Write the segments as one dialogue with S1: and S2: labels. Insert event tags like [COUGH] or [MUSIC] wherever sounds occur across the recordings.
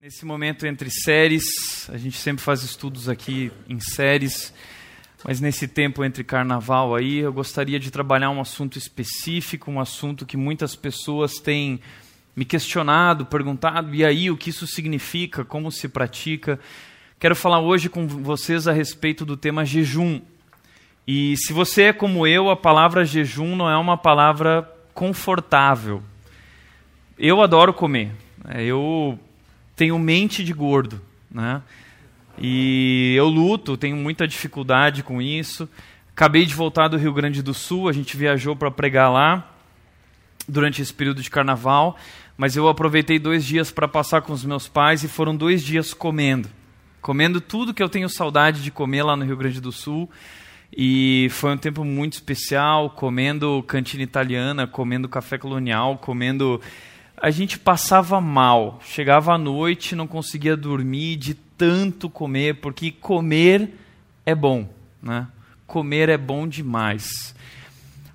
S1: Nesse momento entre séries, a gente sempre faz estudos aqui em séries, mas nesse tempo entre carnaval aí, eu gostaria de trabalhar um assunto específico, um assunto que muitas pessoas têm me questionado, perguntado, e aí o que isso significa, como se pratica. Quero falar hoje com vocês a respeito do tema jejum. E se você é como eu, a palavra jejum não é uma palavra confortável. Eu adoro comer. Eu tenho mente de gordo, né? E eu luto, tenho muita dificuldade com isso. Acabei de voltar do Rio Grande do Sul, a gente viajou para pregar lá durante esse período de carnaval, mas eu aproveitei dois dias para passar com os meus pais e foram dois dias comendo. Comendo tudo que eu tenho saudade de comer lá no Rio Grande do Sul. E foi um tempo muito especial, comendo cantina italiana, comendo café colonial, comendo a gente passava mal. Chegava à noite, não conseguia dormir de tanto comer, porque comer é bom, né? Comer é bom demais.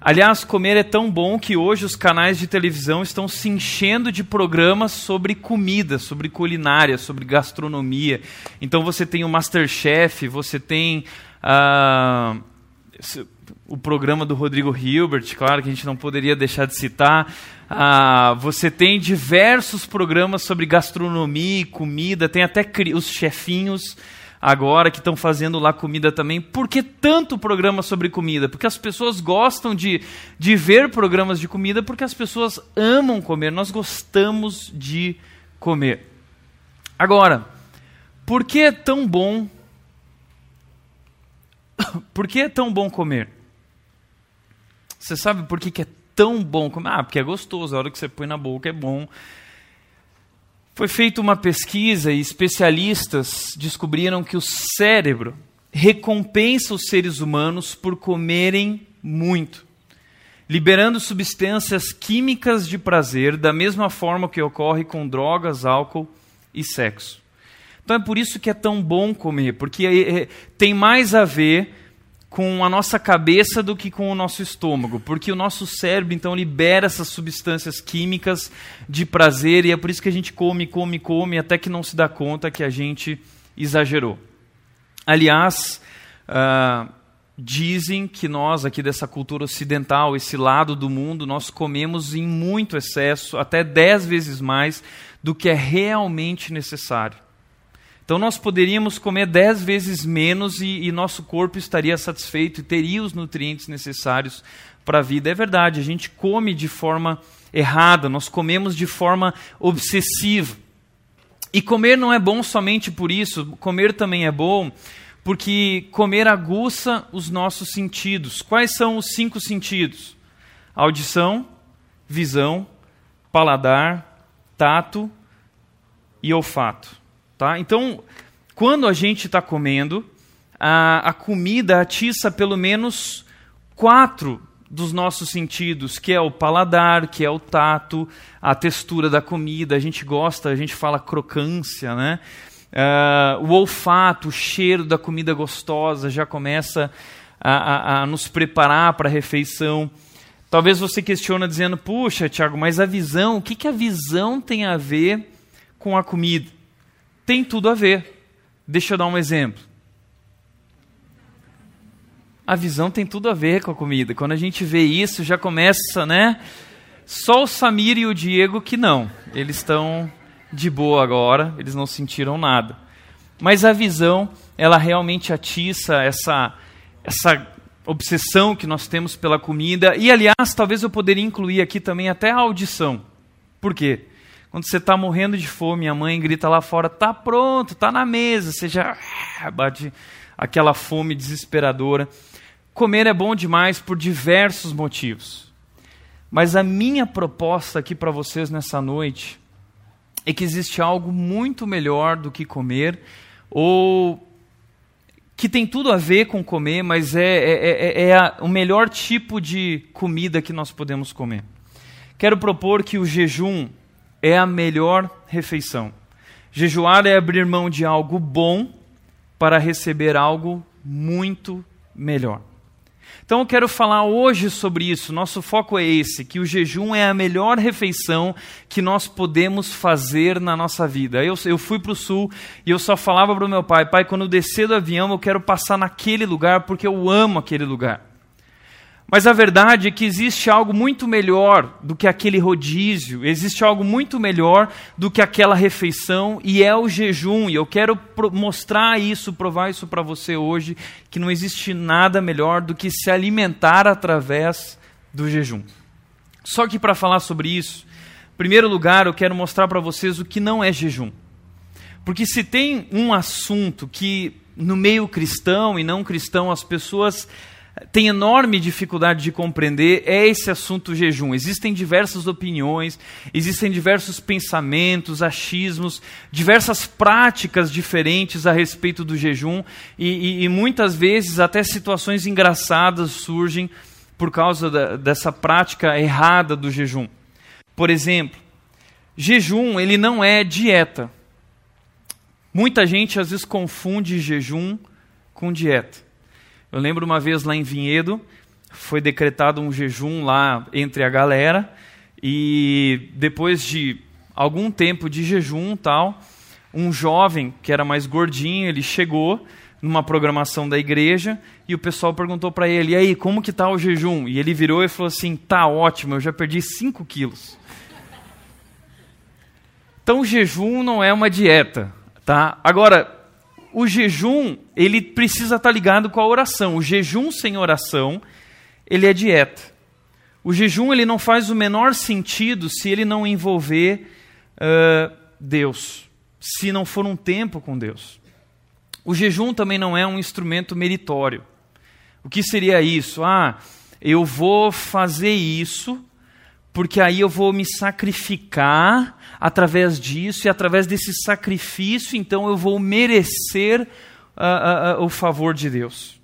S1: Aliás, comer é tão bom que hoje os canais de televisão estão se enchendo de programas sobre comida, sobre culinária, sobre gastronomia. Então você tem o Masterchef, você tem uh, o programa do Rodrigo Hilbert, claro que a gente não poderia deixar de citar. Ah, você tem diversos programas sobre gastronomia e comida, tem até os chefinhos agora que estão fazendo lá comida também. Por que tanto programa sobre comida? Porque as pessoas gostam de, de ver programas de comida, porque as pessoas amam comer, nós gostamos de comer. Agora, por que é tão bom? [COUGHS] Por que é tão bom comer? Você sabe por que, que é tão bom? Ah, porque é gostoso, a hora que você põe na boca é bom. Foi feita uma pesquisa e especialistas descobriram que o cérebro recompensa os seres humanos por comerem muito, liberando substâncias químicas de prazer, da mesma forma que ocorre com drogas, álcool e sexo. Então é por isso que é tão bom comer, porque é, é, tem mais a ver com a nossa cabeça do que com o nosso estômago, porque o nosso cérebro então libera essas substâncias químicas de prazer e é por isso que a gente come, come, come até que não se dá conta que a gente exagerou. Aliás, uh, dizem que nós aqui dessa cultura ocidental, esse lado do mundo, nós comemos em muito excesso, até dez vezes mais do que é realmente necessário. Então nós poderíamos comer dez vezes menos e, e nosso corpo estaria satisfeito e teria os nutrientes necessários para a vida. É verdade, a gente come de forma errada, nós comemos de forma obsessiva. E comer não é bom somente por isso, comer também é bom porque comer aguça os nossos sentidos. Quais são os cinco sentidos? Audição, visão, paladar, tato e olfato. Tá? Então, quando a gente está comendo, a, a comida atiça pelo menos quatro dos nossos sentidos, que é o paladar, que é o tato, a textura da comida. A gente gosta, a gente fala crocância, né? Uh, o olfato, o cheiro da comida gostosa já começa a, a, a nos preparar para a refeição. Talvez você questione dizendo, puxa, Tiago, mas a visão, o que, que a visão tem a ver com a comida? Tem tudo a ver. Deixa eu dar um exemplo. A visão tem tudo a ver com a comida. Quando a gente vê isso, já começa, né? Só o Samir e o Diego que não. Eles estão de boa agora, eles não sentiram nada. Mas a visão, ela realmente atiça essa, essa obsessão que nós temos pela comida. E, aliás, talvez eu poderia incluir aqui também até a audição. Por quê? Quando você está morrendo de fome, a mãe grita lá fora: tá pronto, tá na mesa. Você já ah, bate aquela fome desesperadora. Comer é bom demais por diversos motivos. Mas a minha proposta aqui para vocês nessa noite é que existe algo muito melhor do que comer, ou que tem tudo a ver com comer, mas é, é, é, é a, o melhor tipo de comida que nós podemos comer. Quero propor que o jejum é a melhor refeição. Jejuar é abrir mão de algo bom para receber algo muito melhor. Então eu quero falar hoje sobre isso. Nosso foco é esse, que o jejum é a melhor refeição que nós podemos fazer na nossa vida. Eu, eu fui para o sul e eu só falava para o meu pai, pai, quando eu descer do avião eu quero passar naquele lugar porque eu amo aquele lugar. Mas a verdade é que existe algo muito melhor do que aquele rodízio, existe algo muito melhor do que aquela refeição, e é o jejum. E eu quero mostrar isso, provar isso para você hoje, que não existe nada melhor do que se alimentar através do jejum. Só que para falar sobre isso, em primeiro lugar, eu quero mostrar para vocês o que não é jejum. Porque se tem um assunto que no meio cristão e não cristão as pessoas tem enorme dificuldade de compreender é esse assunto jejum. Existem diversas opiniões, existem diversos pensamentos, achismos, diversas práticas diferentes a respeito do jejum e, e, e muitas vezes até situações engraçadas surgem por causa da, dessa prática errada do jejum. Por exemplo, jejum ele não é dieta. Muita gente às vezes confunde jejum com dieta. Eu lembro uma vez lá em Vinhedo, foi decretado um jejum lá entre a galera, e depois de algum tempo de jejum tal, um jovem que era mais gordinho, ele chegou numa programação da igreja e o pessoal perguntou para ele, e aí, como que tá o jejum? E ele virou e falou assim, tá ótimo, eu já perdi 5 quilos. Então jejum não é uma dieta, tá? Agora, o jejum, ele precisa estar ligado com a oração. O jejum sem oração, ele é dieta. O jejum, ele não faz o menor sentido se ele não envolver uh, Deus, se não for um tempo com Deus. O jejum também não é um instrumento meritório. O que seria isso? Ah, eu vou fazer isso porque aí eu vou me sacrificar através disso, e através desse sacrifício, então eu vou merecer uh, uh, uh, o favor de Deus.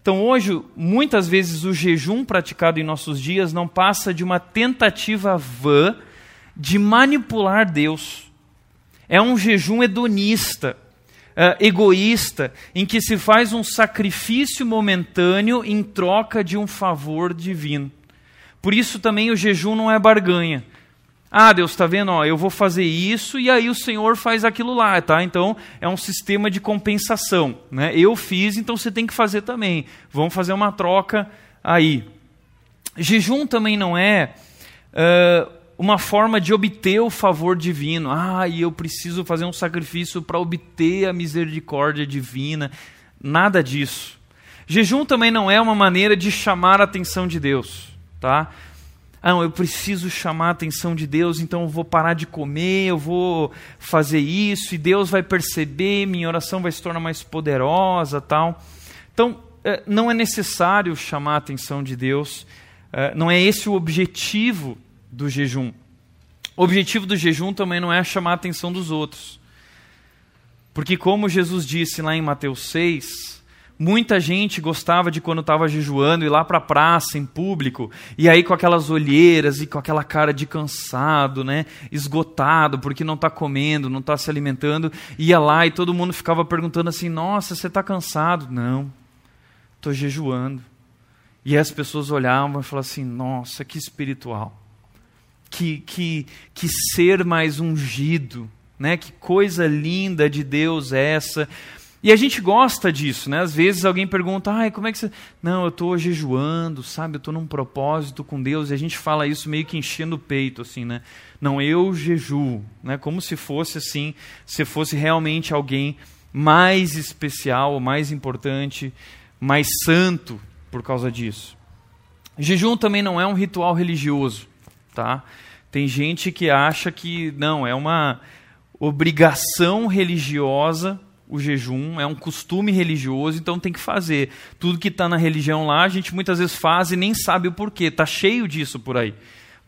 S1: Então, hoje, muitas vezes o jejum praticado em nossos dias não passa de uma tentativa vã de manipular Deus. É um jejum hedonista, egoísta, em que se faz um sacrifício momentâneo em troca de um favor divino. Por isso também o jejum não é barganha. Ah, Deus, está vendo? Ó, eu vou fazer isso e aí o Senhor faz aquilo lá, tá? Então é um sistema de compensação. Né? Eu fiz, então você tem que fazer também. Vamos fazer uma troca aí. Jejum também não é uh, uma forma de obter o favor divino. Ah, e eu preciso fazer um sacrifício para obter a misericórdia divina. Nada disso. Jejum também não é uma maneira de chamar a atenção de Deus tá? Ah, não, eu preciso chamar a atenção de Deus, então eu vou parar de comer, eu vou fazer isso, e Deus vai perceber, minha oração vai se tornar mais poderosa, tal. Então, é, não é necessário chamar a atenção de Deus, é, não é esse o objetivo do jejum. O objetivo do jejum também não é chamar a atenção dos outros. Porque, como Jesus disse lá em Mateus 6, Muita gente gostava de quando estava jejuando ir lá para a praça em público e aí com aquelas olheiras e com aquela cara de cansado, né, esgotado porque não está comendo, não está se alimentando, ia lá e todo mundo ficava perguntando assim: Nossa, você está cansado? Não, estou jejuando. E as pessoas olhavam e falavam assim: Nossa, que espiritual, que que que ser mais ungido, né? Que coisa linda de Deus essa e a gente gosta disso, né? Às vezes alguém pergunta, ai, como é que você. Não, eu estou jejuando, sabe? Eu estou num propósito com Deus. E a gente fala isso meio que enchendo o peito, assim, né? Não, eu jejuo, né? Como se fosse assim, se fosse realmente alguém mais especial, mais importante, mais santo por causa disso. Jejum também não é um ritual religioso, tá? Tem gente que acha que não, é uma obrigação religiosa o jejum, é um costume religioso, então tem que fazer. Tudo que está na religião lá, a gente muitas vezes faz e nem sabe o porquê, está cheio disso por aí.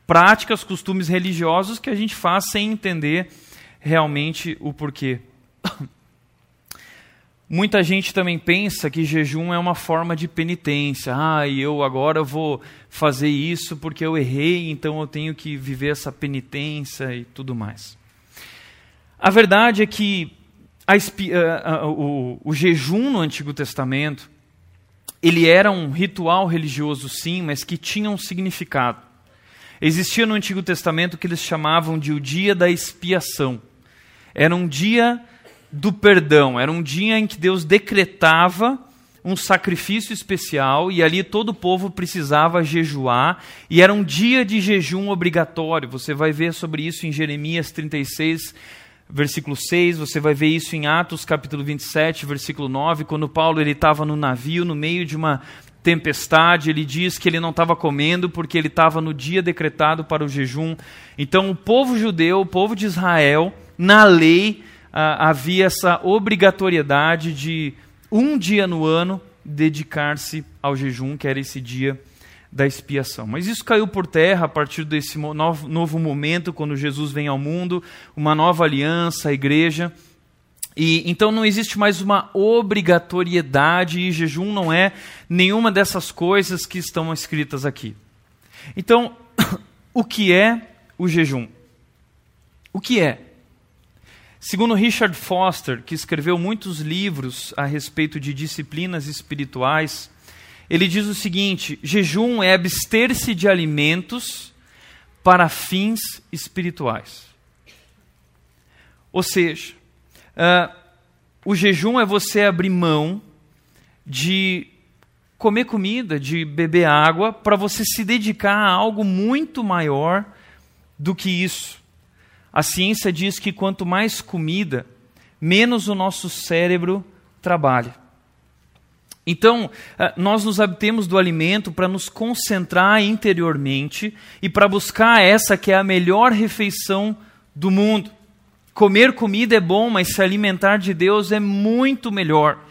S1: Práticas, costumes religiosos que a gente faz sem entender realmente o porquê. [COUGHS] Muita gente também pensa que jejum é uma forma de penitência. Ah, eu agora vou fazer isso porque eu errei, então eu tenho que viver essa penitência e tudo mais. A verdade é que a, a, o, o jejum no Antigo Testamento ele era um ritual religioso, sim, mas que tinha um significado. Existia no Antigo Testamento que eles chamavam de o dia da expiação. Era um dia do perdão, era um dia em que Deus decretava um sacrifício especial e ali todo o povo precisava jejuar e era um dia de jejum obrigatório. Você vai ver sobre isso em Jeremias 36, versículo 6, você vai ver isso em Atos capítulo 27, versículo 9, quando Paulo ele estava no navio no meio de uma tempestade, ele diz que ele não estava comendo porque ele estava no dia decretado para o jejum. Então o povo judeu, o povo de Israel, na lei ah, havia essa obrigatoriedade de um dia no ano dedicar-se ao jejum, que era esse dia da expiação. Mas isso caiu por terra a partir desse novo, momento, quando Jesus vem ao mundo, uma nova aliança, a igreja. E então não existe mais uma obrigatoriedade e jejum não é nenhuma dessas coisas que estão escritas aqui. Então, [COUGHS] o que é o jejum? O que é? Segundo Richard Foster, que escreveu muitos livros a respeito de disciplinas espirituais, ele diz o seguinte: jejum é abster-se de alimentos para fins espirituais. Ou seja, uh, o jejum é você abrir mão de comer comida, de beber água, para você se dedicar a algo muito maior do que isso. A ciência diz que quanto mais comida, menos o nosso cérebro trabalha. Então, eh, nós nos abtemos do alimento para nos concentrar interiormente e para buscar essa que é a melhor refeição do mundo. Comer comida é bom, mas se alimentar de Deus é muito melhor.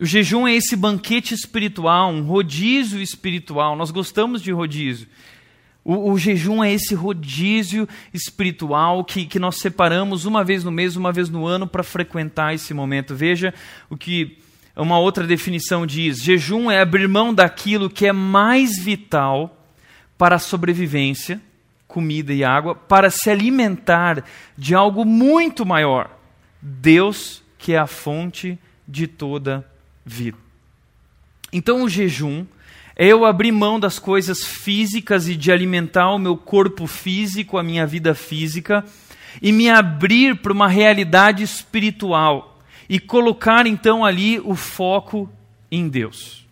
S1: O jejum é esse banquete espiritual, um rodízio espiritual. Nós gostamos de rodízio. O, o, jejum é esse rodízio espiritual que, que nós separamos uma vez no mês, uma vez no ano para frequentar esse momento. Veja o que uma outra definição diz: jejum é abrir mão daquilo que é mais vital para a sobrevivência, comida e água, para se alimentar de algo muito maior, Deus, que é a fonte de toda vida. Então o jejum é eu abrir mão das coisas físicas e de alimentar o meu corpo físico, a minha vida física, e me abrir para uma realidade espiritual e colocar então ali o foco em Deus.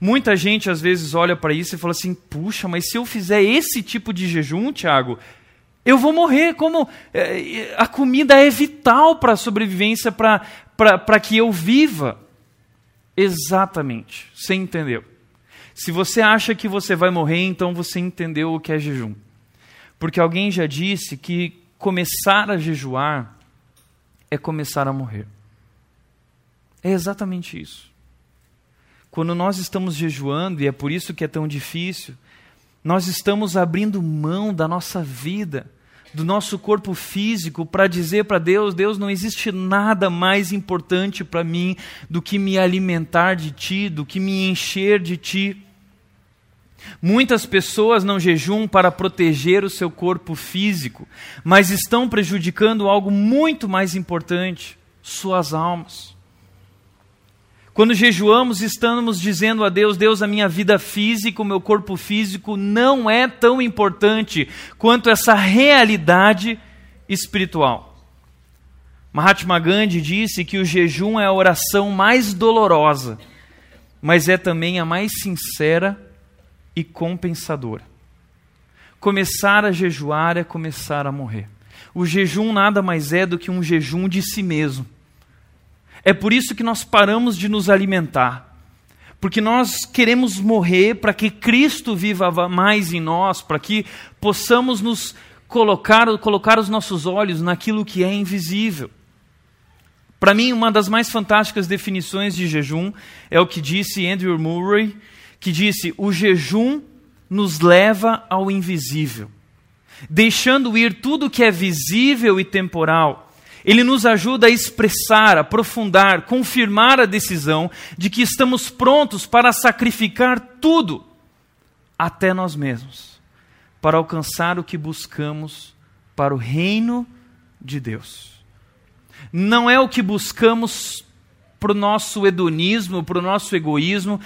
S1: Muita gente às vezes olha para isso e fala assim: puxa, mas se eu fizer esse tipo de jejum, Tiago, eu vou morrer. Como é, a comida é vital para a sobrevivência, para que eu viva. Exatamente, você entendeu. Se você acha que você vai morrer, então você entendeu o que é jejum. Porque alguém já disse que começar a jejuar é começar a morrer. É exatamente isso. Quando nós estamos jejuando, e é por isso que é tão difícil, nós estamos abrindo mão da nossa vida, do nosso corpo físico, para dizer para Deus: Deus, não existe nada mais importante para mim do que me alimentar de Ti, do que me encher de Ti. Muitas pessoas não jejuam para proteger o seu corpo físico, mas estão prejudicando algo muito mais importante: suas almas. Quando jejuamos, estamos dizendo a Deus: Deus, a minha vida física, o meu corpo físico não é tão importante quanto essa realidade espiritual. Mahatma Gandhi disse que o jejum é a oração mais dolorosa, mas é também a mais sincera e compensadora. Começar a jejuar é começar a morrer. O jejum nada mais é do que um jejum de si mesmo. É por isso que nós paramos de nos alimentar. Porque nós queremos morrer para que Cristo viva mais em nós, para que possamos nos colocar, colocar os nossos olhos naquilo que é invisível. Para mim, uma das mais fantásticas definições de jejum é o que disse Andrew Murray que disse: O jejum nos leva ao invisível, deixando ir tudo que é visível e temporal. Ele nos ajuda a expressar, aprofundar, confirmar a decisão de que estamos prontos para sacrificar tudo, até nós mesmos, para alcançar o que buscamos para o reino de Deus. Não é o que buscamos para o nosso hedonismo, para o nosso egoísmo,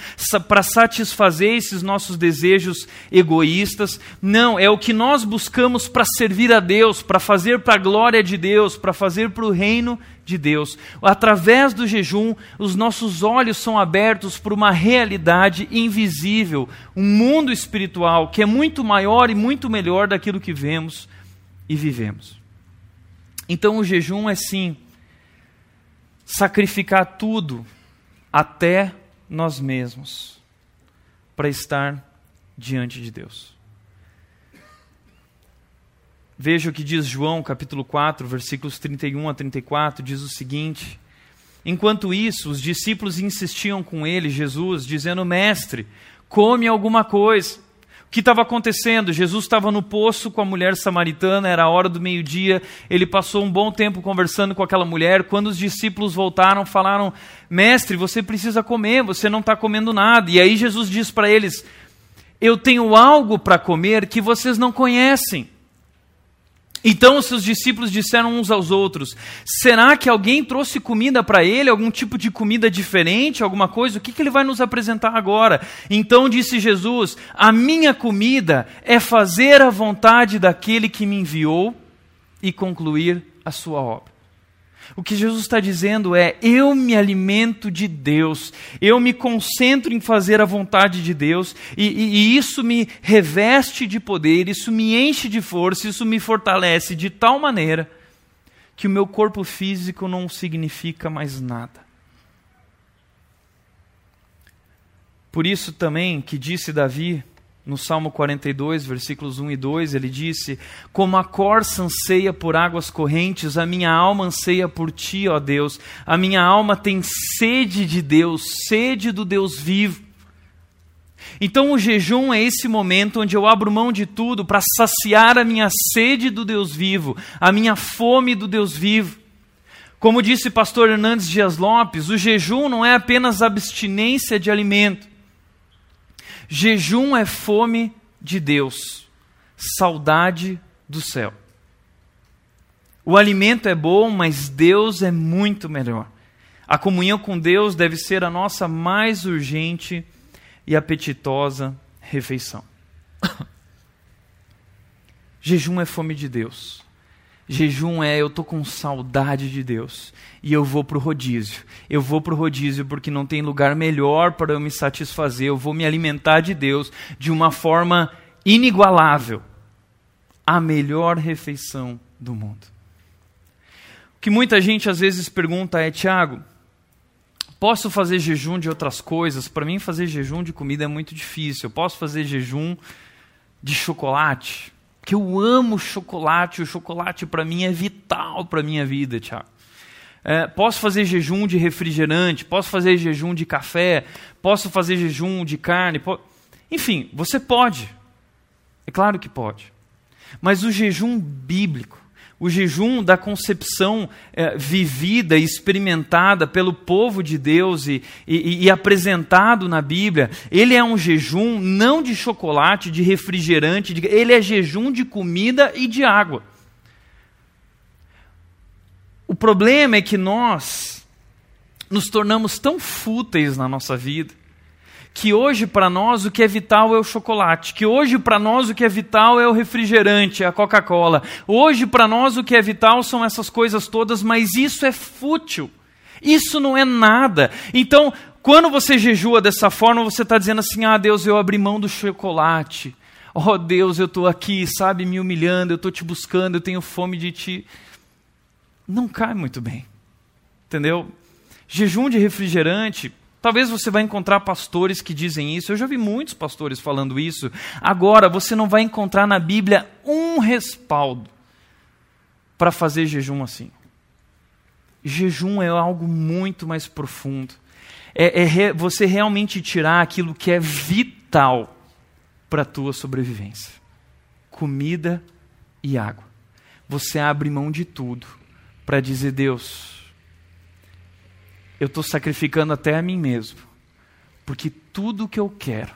S1: para satisfazer esses nossos desejos egoístas. Não, é o que nós buscamos para servir a Deus, para fazer para a glória de Deus, para fazer para o reino de Deus. Através do jejum, os nossos olhos são abertos para uma realidade invisível, um mundo espiritual que é muito maior e muito melhor daquilo que vemos e vivemos. Então, o jejum é sim sacrificar tudo, até nós mesmos, para estar diante de Deus. Veja o que diz João, capítulo 4, versículos 31 a 34, diz o seguinte: Enquanto isso, os discípulos insistiam com ele, Jesus, dizendo: Mestre, come alguma coisa que estava acontecendo? Jesus estava no poço com a mulher samaritana, era a hora do meio-dia, ele passou um bom tempo conversando com aquela mulher. Quando os discípulos voltaram, falaram: Mestre, você precisa comer, você não está comendo nada. E aí Jesus diz para eles: Eu tenho algo para comer que vocês não conhecem. Então os seus discípulos disseram uns aos outros: Será que alguém trouxe comida para ele, algum tipo de comida diferente, alguma coisa? O que, que ele vai nos apresentar agora? Então disse Jesus: A minha comida é fazer a vontade daquele que me enviou e concluir a sua obra. O que Jesus está dizendo é: eu me alimento de Deus, eu me concentro em fazer a vontade de Deus, e, e, e, isso me reveste de poder, isso me enche de força, isso me fortalece de tal maneira que o meu corpo físico não significa mais nada. Por isso também que disse Davi, no Salmo 42, versículos 1 e 2, ele disse: Como a corça anseia por águas correntes, a minha alma anseia por ti, ó Deus. A minha alma tem sede de Deus, sede do Deus vivo. Então o jejum é esse momento onde eu abro mão de tudo para saciar a minha sede do Deus vivo, a minha fome do Deus vivo. Como disse pastor Hernandes Dias Lopes, o jejum não é apenas abstinência de alimento Jejum é fome de Deus, saudade do céu. O alimento é bom, mas Deus é muito melhor. A comunhão com Deus deve ser a nossa mais urgente e apetitosa refeição. [COUGHS] Jejum é fome de Deus. Jejum é eu tô com saudade de Deus e eu vou para o rodízio. Eu vou para o rodízio porque não tem lugar melhor para eu me satisfazer. Eu vou me alimentar de Deus de uma forma inigualável. A melhor refeição do mundo. O que muita gente às vezes pergunta é: Tiago, posso fazer jejum de outras coisas? Para mim, fazer jejum de comida é muito difícil. Eu posso fazer jejum de chocolate? Que eu amo chocolate, o chocolate para mim é vital para a minha vida, Tiago. É, posso fazer jejum de refrigerante, posso fazer jejum de café, posso fazer jejum de carne. Po... Enfim, você pode. É claro que pode. Mas o jejum bíblico, o jejum da concepção é, vivida e experimentada pelo povo de Deus e, e, e, apresentado na Bíblia, ele é um jejum não de chocolate, de refrigerante, de, ele é jejum de comida e de água. O problema é que nós nos tornamos tão fúteis na nossa vida que hoje para nós o que é vital é o chocolate, que hoje para nós o que é vital é o refrigerante, a Coca-Cola. Hoje para nós o que é vital são essas coisas todas, mas isso é fútil. Isso não é nada. Então, quando você jejua dessa forma, você está dizendo assim: ah, Deus, eu abri mão do chocolate. Oh, Deus, eu estou aqui, sabe, me humilhando, eu estou te buscando, eu tenho fome de ti. Não cai muito bem. Entendeu? Jejum de refrigerante Talvez você vai encontrar pastores que dizem isso. Eu já vi muitos pastores falando isso. Agora, você não vai encontrar na Bíblia um respaldo para fazer jejum assim. Jejum é algo muito mais profundo. É, é re, você realmente tirar aquilo que é vital para a tua sobrevivência: comida e água. Você abre mão de tudo para dizer: Deus, eu estou sacrificando até a mim mesmo, porque tudo que eu quero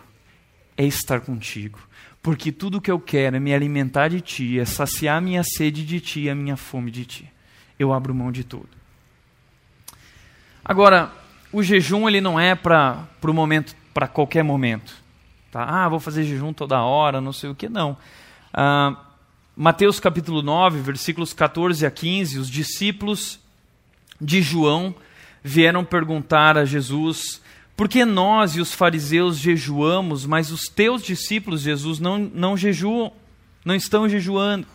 S1: é estar contigo, porque tudo que eu quero é me alimentar de ti, é saciar a minha sede de ti, a minha fome de ti. Eu abro mão de tudo. Agora, o jejum ele não é para o momento, para qualquer momento. Tá? Ah, vou fazer jejum toda hora, não sei o que, não. Ah, Mateus capítulo 9, versículos 14 a 15, os discípulos de João vieram perguntar a Jesus por que nós e os fariseus jejuamos, mas os teus discípulos, Jesus, não, não jejuam, não estão jejuando?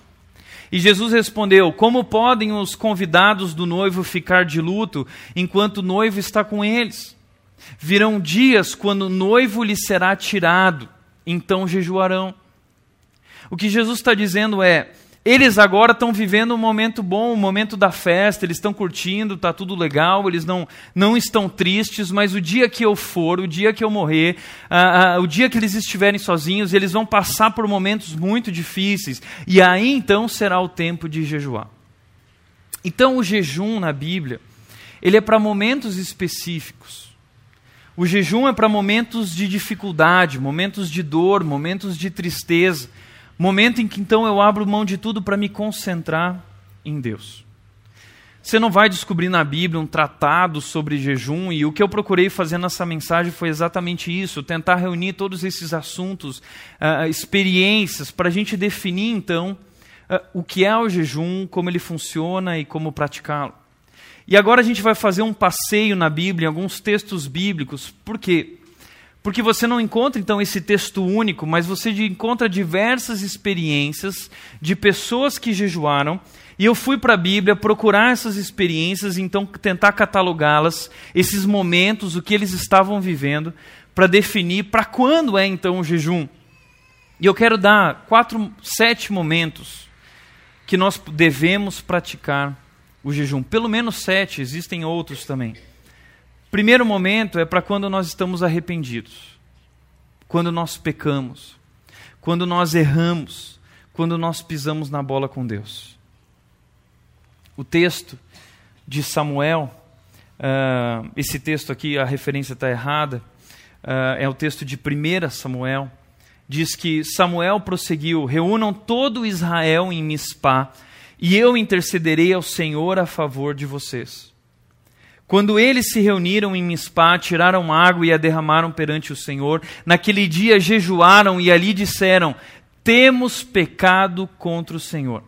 S1: E Jesus respondeu: Como podem os convidados do noivo ficar de luto enquanto o noivo está com eles? Virão dias quando o noivo lhe será tirado, então jejuarão. O que Jesus está dizendo é: eles agora estão vivendo um momento bom, um momento da festa, eles estão curtindo, está tudo legal, eles não, não estão tristes, mas o dia que eu for, o dia que eu morrer, o dia que eles estiverem sozinhos, eles vão passar por momentos muito difíceis, e aí então será o tempo de jejuar. Então o jejum na Bíblia, ele é para momentos específicos. O jejum é para momentos de dificuldade, momentos de dor, momentos de tristeza. Momento em que então eu abro mão de tudo para me concentrar em Deus. Você não vai descobrir na Bíblia um tratado sobre jejum, e o que eu procurei fazer nessa mensagem foi exatamente isso: tentar reunir todos esses assuntos, uh, experiências, para a gente definir então uh, o que é o jejum, como ele funciona e como praticá-lo. E agora a gente vai fazer um passeio na Bíblia, em alguns textos bíblicos, por quê? Porque você não encontra então esse texto único, mas você encontra diversas experiências de pessoas que jejuaram. E eu fui para a Bíblia procurar essas experiências, então tentar catalogá-las, esses momentos, o que eles estavam vivendo, para definir para quando é então o jejum. E eu quero dar quatro, sete momentos que nós devemos praticar o jejum. Pelo menos sete, existem outros também. Primeiro momento é para quando nós estamos arrependidos, quando nós pecamos, quando nós erramos, quando nós pisamos na bola com Deus. O texto de Samuel, uh, esse texto aqui, a referência está errada, uh, é o texto de 1 Samuel, diz que Samuel prosseguiu: reúnam todo Israel em Mispá, e eu intercederei ao Senhor a favor de vocês. Quando eles se reuniram em Mispá, tiraram água e a derramaram perante o Senhor, naquele dia jejuaram e ali disseram: Temos pecado contra o Senhor.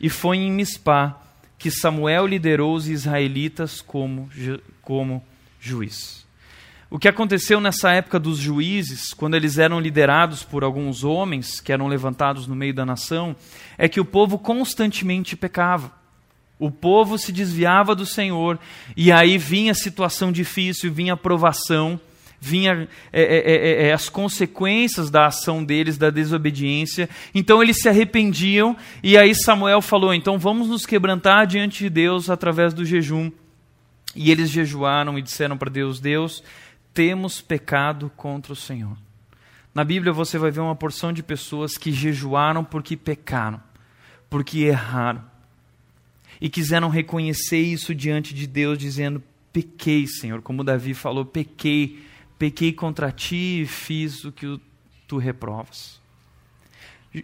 S1: E foi em Mispá que Samuel liderou os israelitas como, como juiz. O que aconteceu nessa época dos juízes, quando eles eram liderados por alguns homens que eram levantados no meio da nação, é que o povo constantemente pecava. O povo se desviava do Senhor, e aí vinha situação difícil, vinha provação, vinha é é, é, é, é, as consequências da ação deles, da desobediência. Então eles se arrependiam, e aí Samuel falou: então vamos nos quebrantar diante de Deus através do jejum. E eles jejuaram e disseram para Deus: Deus, temos pecado contra o Senhor. Na Bíblia você vai ver uma porção de pessoas que jejuaram porque pecaram, porque erraram e quiseram reconhecer isso diante de Deus, dizendo: Pequei, Senhor, como Davi falou, pequei, pequei contra ti e fiz o que tu reprovas.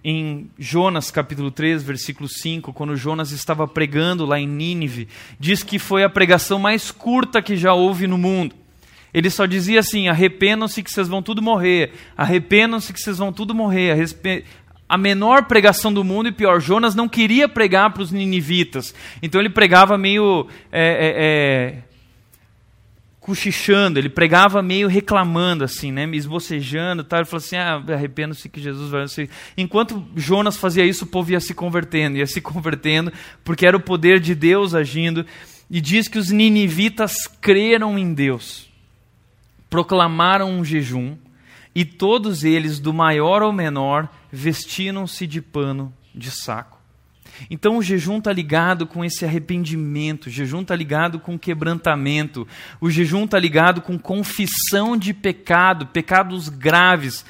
S1: Em Jonas capítulo 3, versículo 5, quando Jonas estava pregando lá em Nínive, diz que foi a pregação mais curta que já houve no mundo. Ele só dizia assim: arrependam-se que vocês vão tudo morrer, arrependam-se que vocês vão tudo morrer, a menor pregação do mundo e pior, Jonas não queria pregar para os ninivitas. Então ele pregava meio é, é, é, cochichando, ele pregava meio reclamando, assim, né, esbocejando. Tal. Ele falou assim: ah, arrependo-se que Jesus vai. Enquanto Jonas fazia isso, o povo ia se convertendo, ia se convertendo, porque era o poder de Deus agindo. E diz que os ninivitas creram em Deus, proclamaram um jejum, e todos eles, do maior ao menor, vestiram-se de pano de saco. Então o jejum está ligado com esse arrependimento, o jejum está ligado com quebrantamento, o jejum está ligado com confissão de pecado, pecados graves.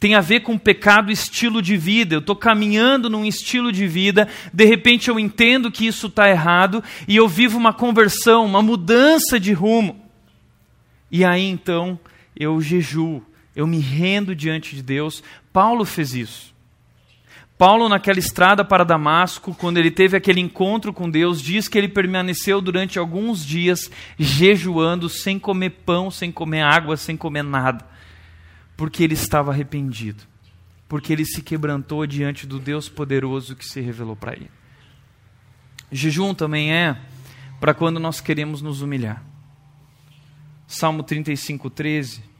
S1: Tem a ver com pecado estilo de vida. Eu estou caminhando num estilo de vida, de repente eu entendo que isso está errado e eu vivo uma conversão, uma mudança de rumo. E aí então eu jejuo, eu me rendo diante de Deus. Paulo fez isso. Paulo, naquela estrada para Damasco, quando ele teve aquele encontro com Deus, diz que ele permaneceu durante alguns dias jejuando, sem comer pão, sem comer água, sem comer nada, porque ele estava arrependido, porque ele se quebrantou diante do Deus poderoso que se revelou para ele. Jejum também é para quando nós queremos nos humilhar. Salmo 35, 13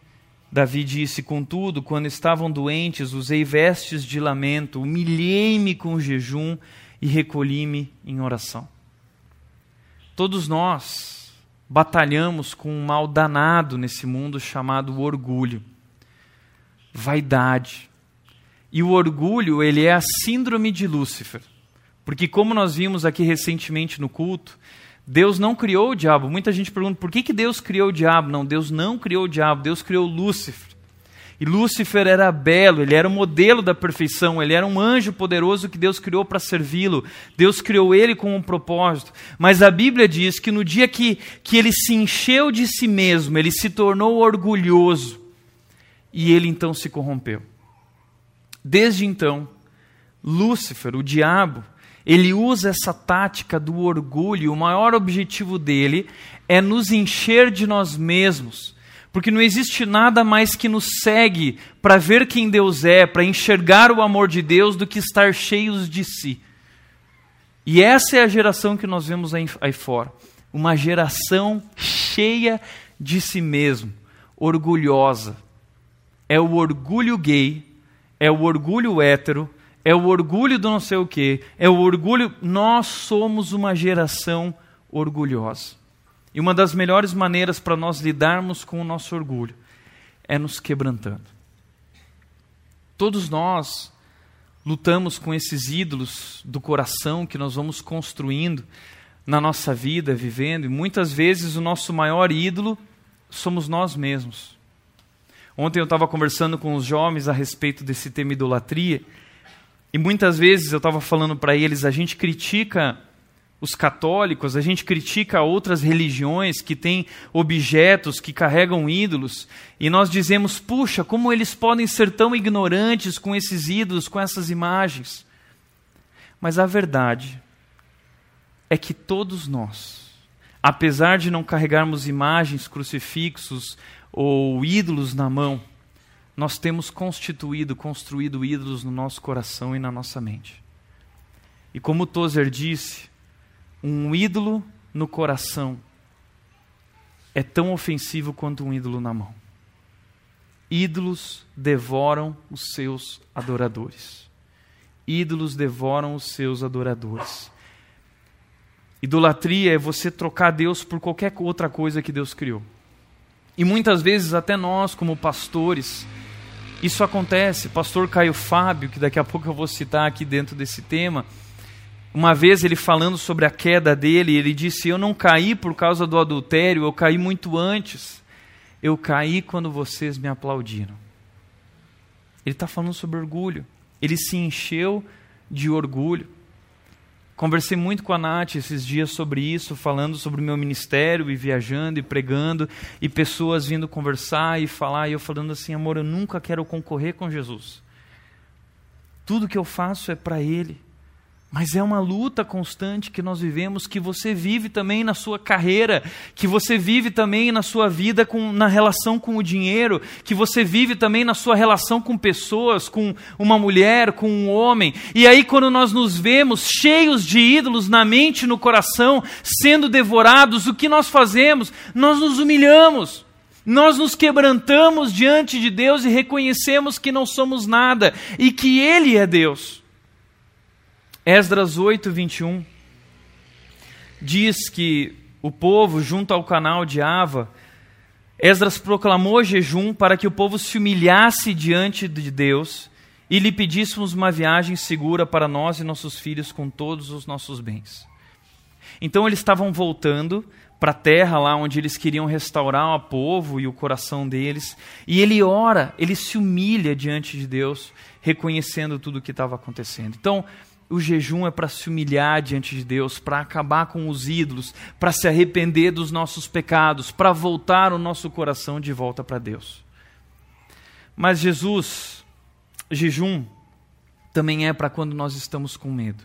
S1: Davi disse: Contudo, quando estavam doentes, usei vestes de lamento, humilhei-me com jejum e recolhi-me em oração. Todos nós batalhamos com um mal danado nesse mundo chamado orgulho, vaidade. E o orgulho, ele é a síndrome de Lúcifer. Porque como nós vimos aqui recentemente no culto, Deus não criou o diabo. Muita gente pergunta por que, que Deus criou o diabo. Não, Deus não criou o diabo, Deus criou Lúcifer. E Lúcifer era belo, ele era o modelo da perfeição, ele era um anjo poderoso que Deus criou para servi-lo. Deus criou ele com um propósito. Mas a Bíblia diz que no dia que, que ele se encheu de si mesmo, ele se tornou orgulhoso e ele então se corrompeu. Desde então, Lúcifer, o diabo, ele usa essa tática do orgulho, o maior objetivo dele é nos encher de nós mesmos. Porque não existe nada mais que nos segue para ver quem Deus é, para enxergar o amor de Deus, do que estar cheios de si. E essa é a geração que nós vemos aí, aí fora. Uma geração cheia de si mesmo, orgulhosa. É o orgulho gay, é o orgulho hétero, é o orgulho do não sei o quê, é o orgulho. Nós somos uma geração orgulhosa. E uma das melhores maneiras para nós lidarmos com o nosso orgulho é nos quebrantando. Todos nós lutamos com esses ídolos do coração que nós vamos construindo na nossa vida, vivendo, e muitas vezes o nosso maior ídolo somos nós mesmos. Ontem eu estava conversando com os jovens a respeito desse tema idolatria. E muitas vezes eu estava falando para eles, a gente critica os católicos, a gente critica outras religiões que têm objetos que carregam ídolos, e nós dizemos, puxa, como eles podem ser tão ignorantes com esses ídolos, com essas imagens. Mas a verdade é que todos nós, apesar de não carregarmos imagens, crucifixos ou ídolos na mão, nós temos constituído, construído ídolos no nosso coração e na nossa mente. E como Tozer disse, um ídolo no coração é tão ofensivo quanto um ídolo na mão. Ídolos devoram os seus adoradores. Ídolos devoram os seus adoradores. Idolatria é você trocar Deus por qualquer outra coisa que Deus criou. E muitas vezes, até nós, como pastores, isso acontece. Pastor Caio Fábio, que daqui a pouco eu vou citar aqui dentro desse tema, uma vez ele falando sobre a queda dele, ele disse: Eu não caí por causa do adultério, eu caí muito antes. Eu caí quando vocês me aplaudiram. Ele está falando sobre orgulho. Ele se encheu de orgulho. Conversei muito com a Nath esses dias sobre isso, falando sobre o meu ministério e viajando e pregando, e pessoas vindo conversar e falar, e eu falando assim: amor, eu nunca quero concorrer com Jesus. Tudo que eu faço é para Ele. Mas é uma luta constante que nós vivemos, que você vive também na sua carreira, que você vive também na sua vida com, na relação com o dinheiro, que você vive também na sua relação com pessoas, com uma mulher, com um homem. E aí, quando nós nos vemos cheios de ídolos na mente e no coração, sendo devorados, o que nós fazemos? Nós nos humilhamos. Nós nos quebrantamos diante de Deus e reconhecemos que não somos nada e que Ele é Deus. Esdras 8, 21 diz que o povo, junto ao canal de Ava, Esdras proclamou jejum para que o povo se humilhasse diante de Deus e lhe pedíssemos uma viagem segura para nós e nossos filhos com todos os nossos bens. Então eles estavam voltando para a terra lá onde eles queriam restaurar o povo e o coração deles, e ele ora, ele se humilha diante de Deus, reconhecendo tudo o que estava acontecendo. Então, o jejum é para se humilhar diante de Deus, para acabar com os ídolos, para se arrepender dos nossos pecados, para voltar o nosso coração de volta para Deus. Mas Jesus, jejum, também é para quando nós estamos com medo.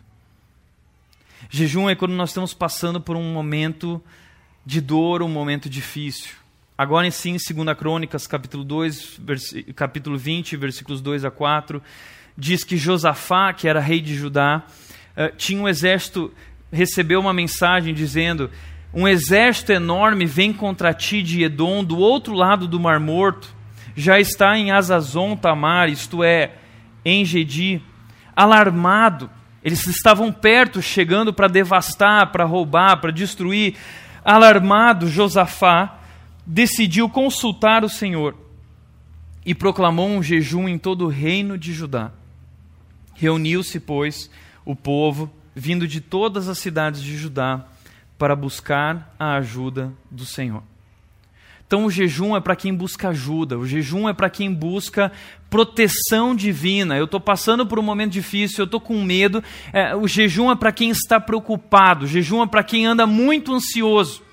S1: Jejum é quando nós estamos passando por um momento de dor, um momento difícil. Agora sim, 2 Crônicas, capítulo 2, capítulo 20, versículos 2 a 4, diz que Josafá, que era rei de Judá, uh, tinha um exército, recebeu uma mensagem dizendo: Um exército enorme vem contra ti de Edom, do outro lado do Mar Morto, já está em Azazon Tamar, isto é, em Gedi, alarmado. Eles estavam perto, chegando para devastar, para roubar, para destruir. Alarmado, Josafá decidiu consultar o Senhor e proclamou um jejum em todo o reino de Judá. Reuniu-se, pois, o povo, vindo de todas as cidades de Judá, para buscar a ajuda do Senhor. Então, o jejum é para quem busca ajuda, o jejum é para quem busca proteção divina. Eu estou passando por um momento difícil, eu estou com medo. É, o jejum é para quem está preocupado, o jejum é para quem anda muito ansioso.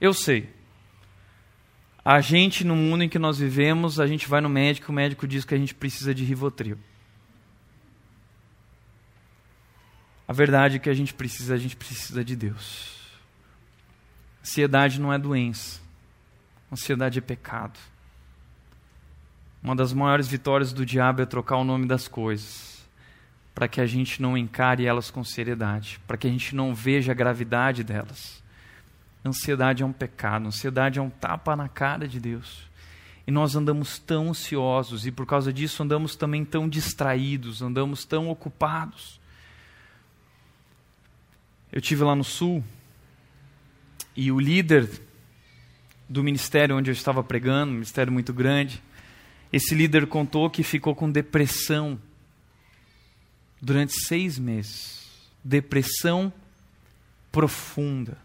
S1: Eu sei, a gente, no mundo em que nós vivemos, a gente vai no médico, o médico diz que a gente precisa de Rivotril. A verdade é que a gente precisa, a gente precisa de Deus. Ansiedade não é doença. Ansiedade é pecado. Uma das maiores vitórias do diabo é trocar o nome das coisas, para que a gente não encare elas com seriedade, para que a gente não veja a gravidade delas. Ansiedade é um pecado, ansiedade é um tapa na cara de Deus. E nós andamos tão ansiosos e por causa disso andamos também tão distraídos, andamos tão ocupados. Eu tive lá no sul e o líder do ministério onde eu estava pregando, um ministério muito grande, esse líder contou que ficou com depressão durante seis meses. Depressão profunda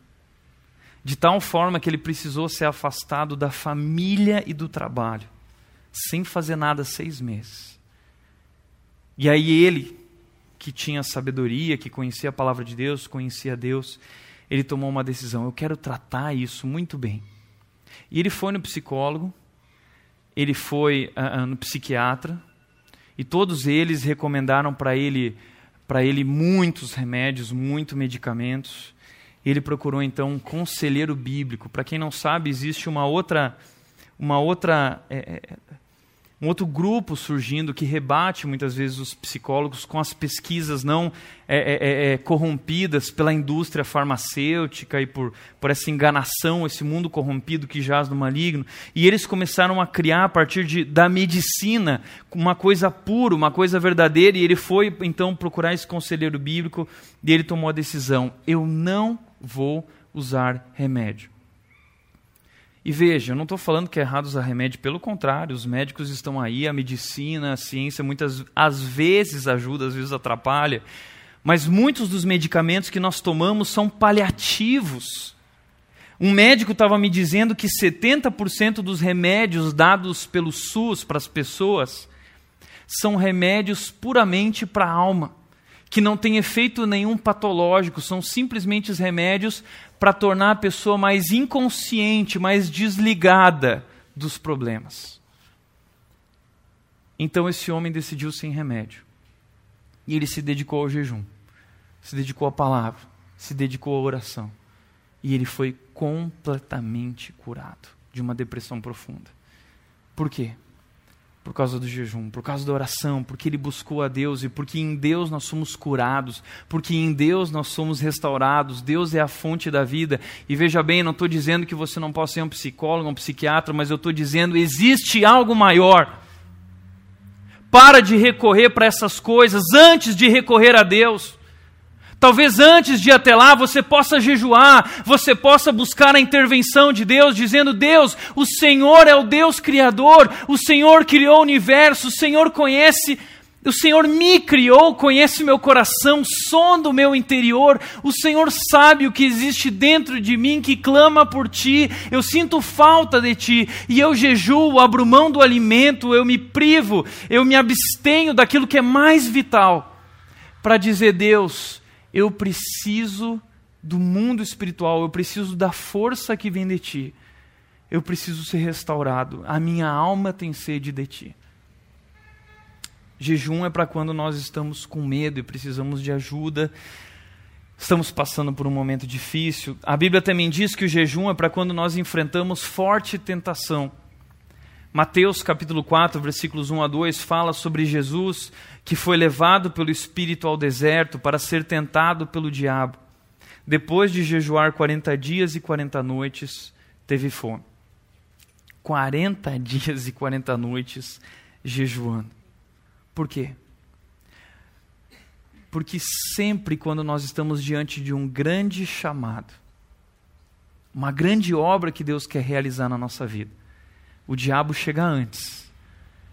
S1: de tal forma que ele precisou ser afastado da família e do trabalho, sem fazer nada seis meses. E aí ele, que tinha sabedoria, que conhecia a palavra de Deus, conhecia Deus, ele tomou uma decisão: eu quero tratar isso muito bem. E ele foi no psicólogo, ele foi uh, no psiquiatra, e todos eles recomendaram para ele para ele muitos remédios, muitos medicamentos. Ele procurou então um conselheiro bíblico. Para quem não sabe, existe uma outra, uma outra, é, é, um outro grupo surgindo que rebate muitas vezes os psicólogos com as pesquisas não é, é, é, é, corrompidas pela indústria farmacêutica e por, por essa enganação, esse mundo corrompido que jaz no maligno. E eles começaram a criar a partir de, da medicina uma coisa pura, uma coisa verdadeira. E ele foi então procurar esse conselheiro bíblico e ele tomou a decisão: eu não vou usar remédio. E veja, eu não estou falando que é errado usar remédio, pelo contrário, os médicos estão aí, a medicina, a ciência, muitas às vezes ajuda, às vezes atrapalha, mas muitos dos medicamentos que nós tomamos são paliativos. Um médico estava me dizendo que 70% dos remédios dados pelo SUS para as pessoas são remédios puramente para a alma que não tem efeito nenhum patológico, são simplesmente os remédios para tornar a pessoa mais inconsciente, mais desligada dos problemas. Então esse homem decidiu sem remédio. E ele se dedicou ao jejum, se dedicou à palavra, se dedicou à oração. E ele foi completamente curado de uma depressão profunda. Por quê? Por causa do jejum, por causa da oração, porque ele buscou a Deus e porque em Deus nós somos curados, porque em Deus nós somos restaurados. Deus é a fonte da vida. E veja bem, não estou dizendo que você não possa ser um psicólogo, um psiquiatra, mas eu estou dizendo existe algo maior. Para de recorrer para essas coisas antes de recorrer a Deus. Talvez antes de ir até lá você possa jejuar, você possa buscar a intervenção de Deus, dizendo: Deus, o Senhor é o Deus Criador, o Senhor criou o universo, o Senhor conhece, o Senhor me criou, conhece meu coração, sonda o meu interior, o Senhor sabe o que existe dentro de mim que clama por ti, eu sinto falta de ti, e eu jejuo, abro mão do alimento, eu me privo, eu me abstenho daquilo que é mais vital, para dizer: Deus, eu preciso do mundo espiritual, eu preciso da força que vem de ti. Eu preciso ser restaurado. A minha alma tem sede de ti. Jejum é para quando nós estamos com medo e precisamos de ajuda, estamos passando por um momento difícil. A Bíblia também diz que o jejum é para quando nós enfrentamos forte tentação. Mateus capítulo 4, versículos 1 a 2 fala sobre Jesus que foi levado pelo Espírito ao deserto para ser tentado pelo diabo. Depois de jejuar 40 dias e 40 noites, teve fome. 40 [LAUGHS] dias e 40 noites jejuando. Por quê? Porque sempre quando nós estamos diante de um grande chamado, uma grande obra que Deus quer realizar na nossa vida, o diabo chega antes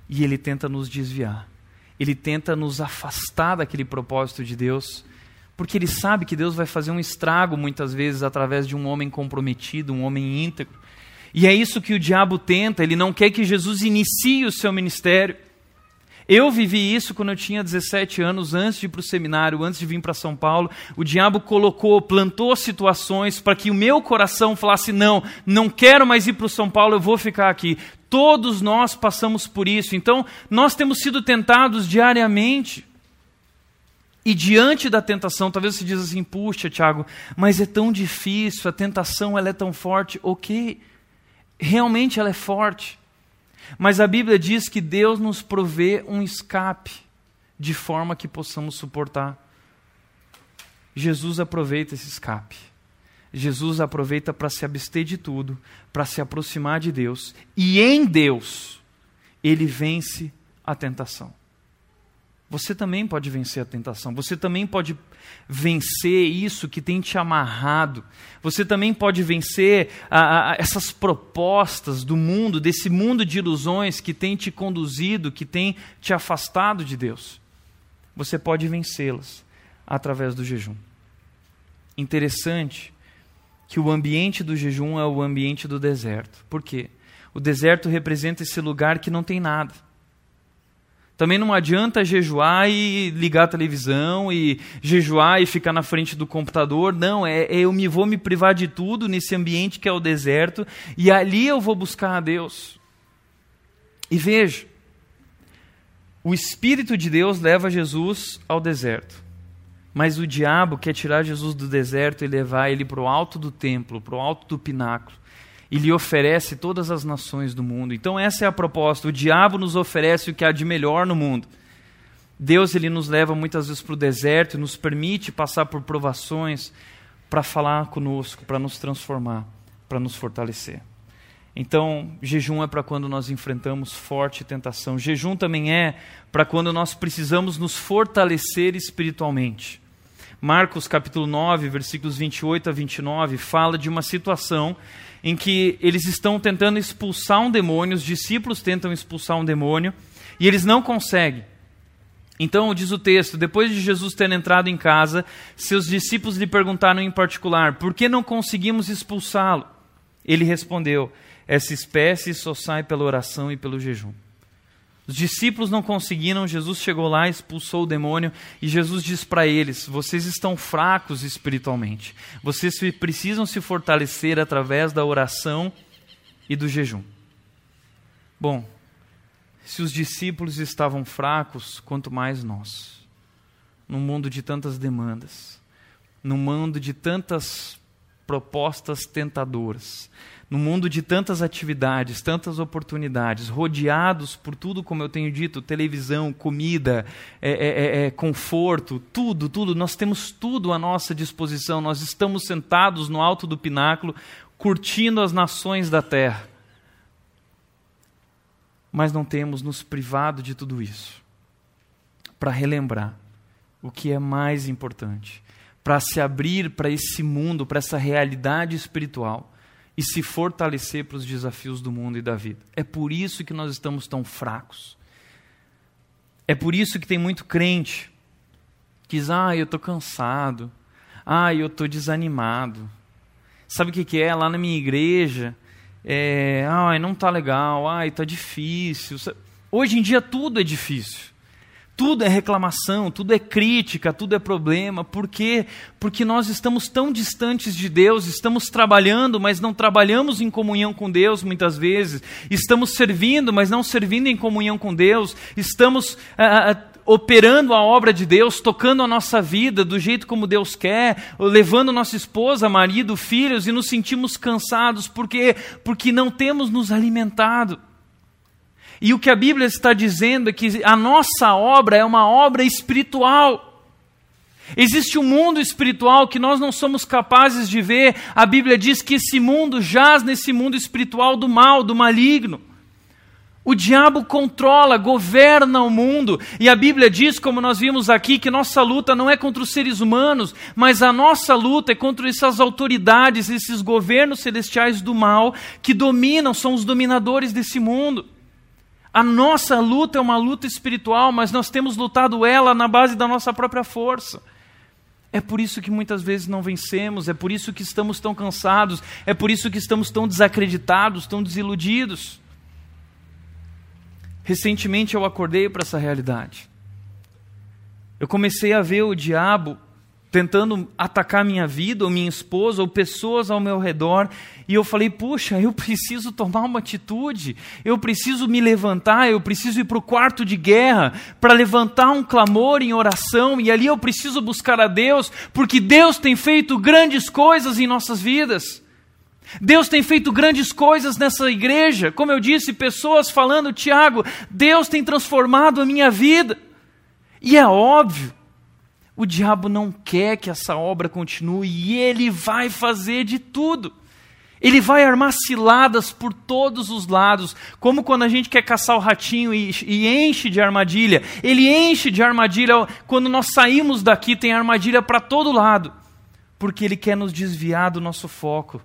S1: e ele tenta nos desviar. Ele tenta nos afastar daquele propósito de Deus, porque ele sabe que Deus vai fazer um estrago muitas vezes através de um homem comprometido, um homem íntegro. E é isso que o diabo tenta, ele não quer que Jesus inicie o seu ministério. Eu vivi isso quando eu tinha 17 anos, antes de ir para o seminário, antes de vir para São Paulo. O diabo colocou, plantou situações para que o meu coração falasse: não, não quero mais ir para o São Paulo, eu vou ficar aqui. Todos nós passamos por isso. Então, nós temos sido tentados diariamente. E diante da tentação, talvez você diz assim: puxa, Tiago, mas é tão difícil, a tentação ela é tão forte. Ok, realmente ela é forte. Mas a Bíblia diz que Deus nos provê um escape de forma que possamos suportar. Jesus aproveita esse escape. Jesus aproveita para se abster de tudo, para se aproximar de Deus, e em Deus ele vence a tentação. Você também pode vencer a tentação. Você também pode vencer isso que tem te amarrado. Você também pode vencer a, a, essas propostas do mundo, desse mundo de ilusões que tem te conduzido, que tem te afastado de Deus. Você pode vencê-las através do jejum. Interessante que o ambiente do jejum é o ambiente do deserto. Por quê? O deserto representa esse lugar que não tem nada também não adianta jejuar e ligar a televisão e jejuar e ficar na frente do computador. Não, é, é, eu me vou me privar de tudo nesse ambiente que é o deserto e ali eu vou buscar a Deus. E veja, o Espírito de Deus leva Jesus ao deserto. Mas o diabo quer tirar Jesus do deserto e levar ele para o alto do templo, para o alto do pináculo e lhe oferece todas as nações do mundo. Então essa é a proposta. O diabo nos oferece o que há de melhor no mundo. Deus ele nos leva muitas vezes para o deserto e nos permite passar por provações para falar conosco, para nos transformar, para nos fortalecer. Então, jejum é para quando nós enfrentamos forte tentação. Jejum também é para quando nós precisamos nos fortalecer espiritualmente. Marcos capítulo 9, versículos 28 a 29, fala de uma situação em que eles estão tentando expulsar um demônio, os discípulos tentam expulsar um demônio e eles não conseguem. Então, diz o texto: depois de Jesus ter entrado em casa, seus discípulos lhe perguntaram em particular: por que não conseguimos expulsá-lo? Ele respondeu: essa espécie só sai pela oração e pelo jejum. Os discípulos não conseguiram, Jesus chegou lá, expulsou o demônio e Jesus diz para eles: vocês estão fracos espiritualmente. Vocês precisam se fortalecer através da oração e do jejum. Bom, se os discípulos estavam fracos, quanto mais nós. Num mundo de tantas demandas, num mundo de tantas propostas tentadoras, no mundo de tantas atividades, tantas oportunidades, rodeados por tudo, como eu tenho dito, televisão, comida, é, é, é, é, conforto, tudo, tudo, nós temos tudo à nossa disposição, nós estamos sentados no alto do pináculo, curtindo as nações da terra. Mas não temos nos privado de tudo isso para relembrar o que é mais importante, para se abrir para esse mundo, para essa realidade espiritual e se fortalecer para os desafios do mundo e da vida. É por isso que nós estamos tão fracos. É por isso que tem muito crente que diz: ah, eu estou cansado, ah, eu estou desanimado. Sabe o que, que é? Lá na minha igreja, é, ah, não está legal, ah, está difícil. Hoje em dia tudo é difícil. Tudo é reclamação, tudo é crítica, tudo é problema. Por quê? Porque nós estamos tão distantes de Deus, estamos trabalhando, mas não trabalhamos em comunhão com Deus muitas vezes. Estamos servindo, mas não servindo em comunhão com Deus. Estamos ah, ah operando a obra de Deus, tocando a nossa vida do jeito como Deus quer, levando nossa esposa, marido, filhos e nos sentimos cansados. Por quê? Porque não temos nos alimentado. E o que a Bíblia está dizendo é que a nossa obra é uma obra espiritual. Existe um mundo espiritual que nós não somos capazes de ver. A Bíblia diz que esse mundo jaz nesse mundo espiritual do mal, do maligno. O diabo controla, governa o mundo. E a Bíblia diz, como nós vimos aqui, que nossa luta não é contra os seres humanos, mas a nossa luta é contra essas autoridades, esses governos celestiais do mal que dominam, são os dominadores desse mundo. A nossa luta é uma luta espiritual, mas nós temos lutado ela na base da nossa própria força. É por isso que muitas vezes não vencemos, é por isso que estamos tão cansados, é por isso que estamos tão desacreditados, tão desiludidos. Recentemente eu acordei para essa realidade. Eu comecei a ver o diabo tentando atacar minha vida, ou minha esposa, ou pessoas ao meu redor, e eu falei: puxa, eu preciso tomar uma atitude, eu preciso me levantar, eu preciso ir para o quarto de guerra para levantar um clamor em oração, e ali eu preciso buscar a Deus, porque Deus tem feito grandes coisas em nossas vidas. Deus tem feito grandes coisas nessa igreja, como eu disse, pessoas falando, Tiago, Deus tem transformado a minha vida. E é óbvio o diabo não quer que essa obra continue e ele vai fazer de tudo. Ele vai armar ciladas por todos os lados, como quando a gente quer caçar o ratinho e, e, enche de armadilha. Ele enche de armadilha. Quando nós saímos daqui, tem armadilha para todo lado, porque ele quer nos desviar do nosso foco.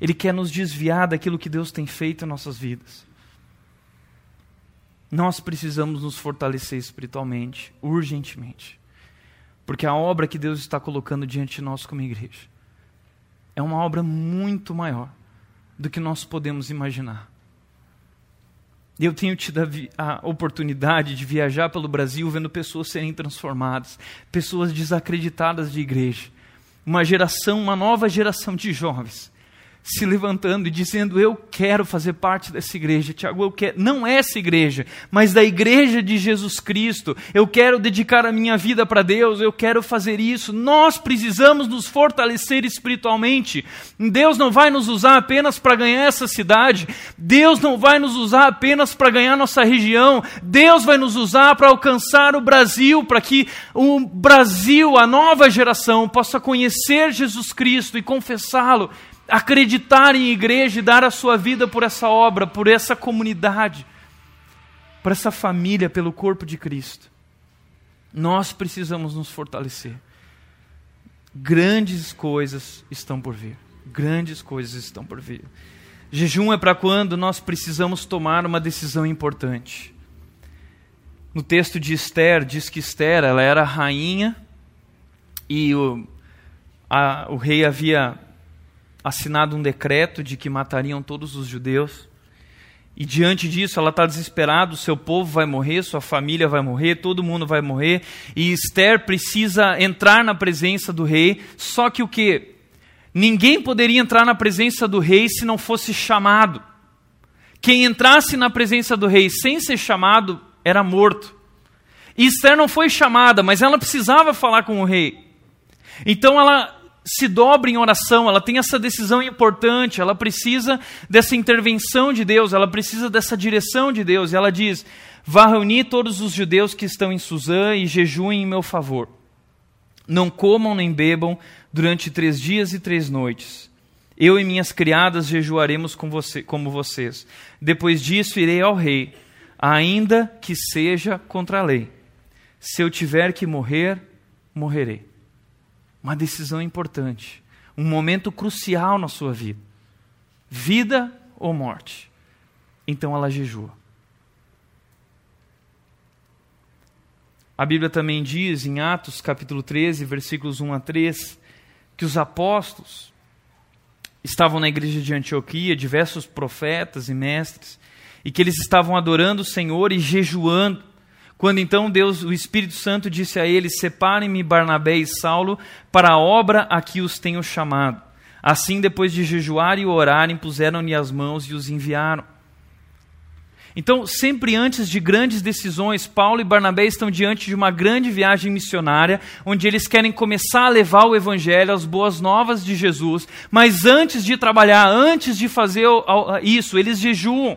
S1: Ele quer nos desviar daquilo que Deus tem feito em nossas vidas. Nós precisamos nos fortalecer espiritualmente, urgentemente. Porque a obra que Deus está colocando diante de nós como igreja é uma obra muito maior do que nós podemos imaginar. Eu tenho tido a, a, oportunidade de viajar pelo Brasil vendo pessoas serem transformadas, pessoas desacreditadas de igreja, uma geração, uma nova geração de jovens se levantando e dizendo: Eu quero fazer parte dessa igreja. Tiago, eu quero, não é essa igreja, mas da igreja de Jesus Cristo. Eu quero dedicar a minha vida para Deus, eu quero fazer isso. Nós precisamos nos fortalecer espiritualmente. Deus não vai nos usar apenas para ganhar essa cidade, Deus não vai nos usar apenas para ganhar nossa região, Deus vai nos usar para alcançar o Brasil, para que o Brasil, a nova geração, possa conhecer Jesus Cristo e confessá-lo acreditar em igreja e dar a sua vida por essa obra, por essa comunidade, por essa família, pelo corpo de Cristo. Nós precisamos nos fortalecer. Grandes coisas estão por vir. Grandes coisas estão por vir. Jejum é para quando nós precisamos tomar uma decisão importante. No texto de Esther, diz que Esther ela era rainha e o, a, o rei havia assinado um decreto de que matariam todos os judeus. E diante disso, ela está desesperada: o seu povo vai morrer, sua família vai morrer, todo mundo vai morrer. E Esther precisa entrar na presença do rei. Só que o que? Ninguém poderia entrar na presença do rei se não fosse chamado. Quem entrasse na presença do rei sem ser chamado era morto. E Esther não foi chamada, mas ela precisava falar com o rei. Então ela se dobra em oração, ela tem essa decisão importante, ela precisa dessa intervenção de Deus, ela precisa dessa direção de Deus. E ela diz: Vá reunir todos os judeus que estão em Suzã e jejuem em meu favor. Não comam nem bebam durante três dias e três noites. Eu e minhas criadas jejuaremos com você, como vocês. Depois disso irei ao rei, ainda que seja contra a lei. Se eu tiver que morrer, morrerei. Uma decisão importante, um momento crucial na sua vida. Vida ou morte. Então ela jejua. A Bíblia também diz em Atos capítulo 13, versículos 1 a 3, que os apóstolos estavam na igreja de Antioquia, diversos profetas e mestres, e que eles estavam adorando o Senhor e jejuando Quando então Deus, o Espírito Santo, disse a eles: Separem-me Barnabé e Saulo para a obra a que os tenho chamado. Assim, depois de jejuar e orar, impuseram-lhe as mãos e os enviaram. Então, sempre antes de grandes decisões, Paulo e Barnabé estão diante de uma grande viagem missionária, onde eles querem começar a levar o evangelho, as boas novas de Jesus, mas antes de trabalhar, antes de fazer isso, eles jejuam.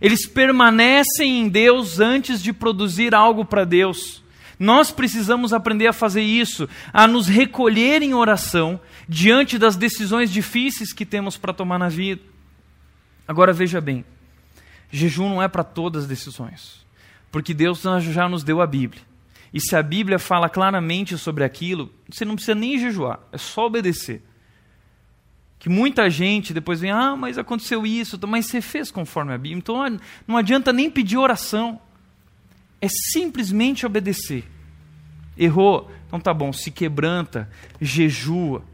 S1: Eles permanecem em Deus antes de produzir algo para Deus. Nós precisamos aprender a fazer isso, a nos recolher em oração diante das decisões difíceis que temos para tomar na vida. Agora veja bem, jejum não é para todas as decisões, porque Deus já nos deu a Bíblia. E se a Bíblia fala claramente sobre aquilo, você não precisa nem jejuar, é só obedecer que muita gente depois vem, ah, mas aconteceu isso, mas você fez conforme a Bíblia. Então não adianta nem pedir oração. É simplesmente obedecer. Errou? Então tá bom, se quebranta, jejua,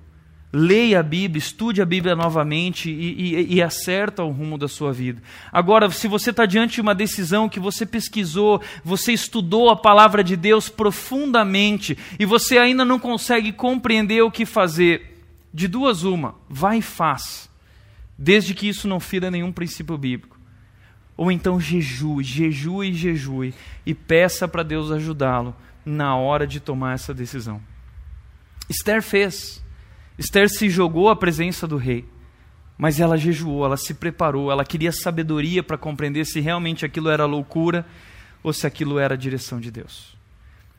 S1: leia a Bíblia, estude a Bíblia novamente e, e, e acerta o rumo da sua vida. Agora, se você está diante de uma decisão que você pesquisou, você estudou a palavra de Deus profundamente e você ainda não consegue compreender o que fazer, de duas, uma, vai e faz, desde que isso não fira nenhum princípio bíblico. Ou então jejue, jejue jejue, e peça para Deus ajudá-lo na hora de tomar essa decisão. Esther fez. Esther se jogou à presença do rei, mas ela jejuou, ela se preparou, ela queria sabedoria para compreender se realmente aquilo era loucura ou se aquilo era a direção de Deus.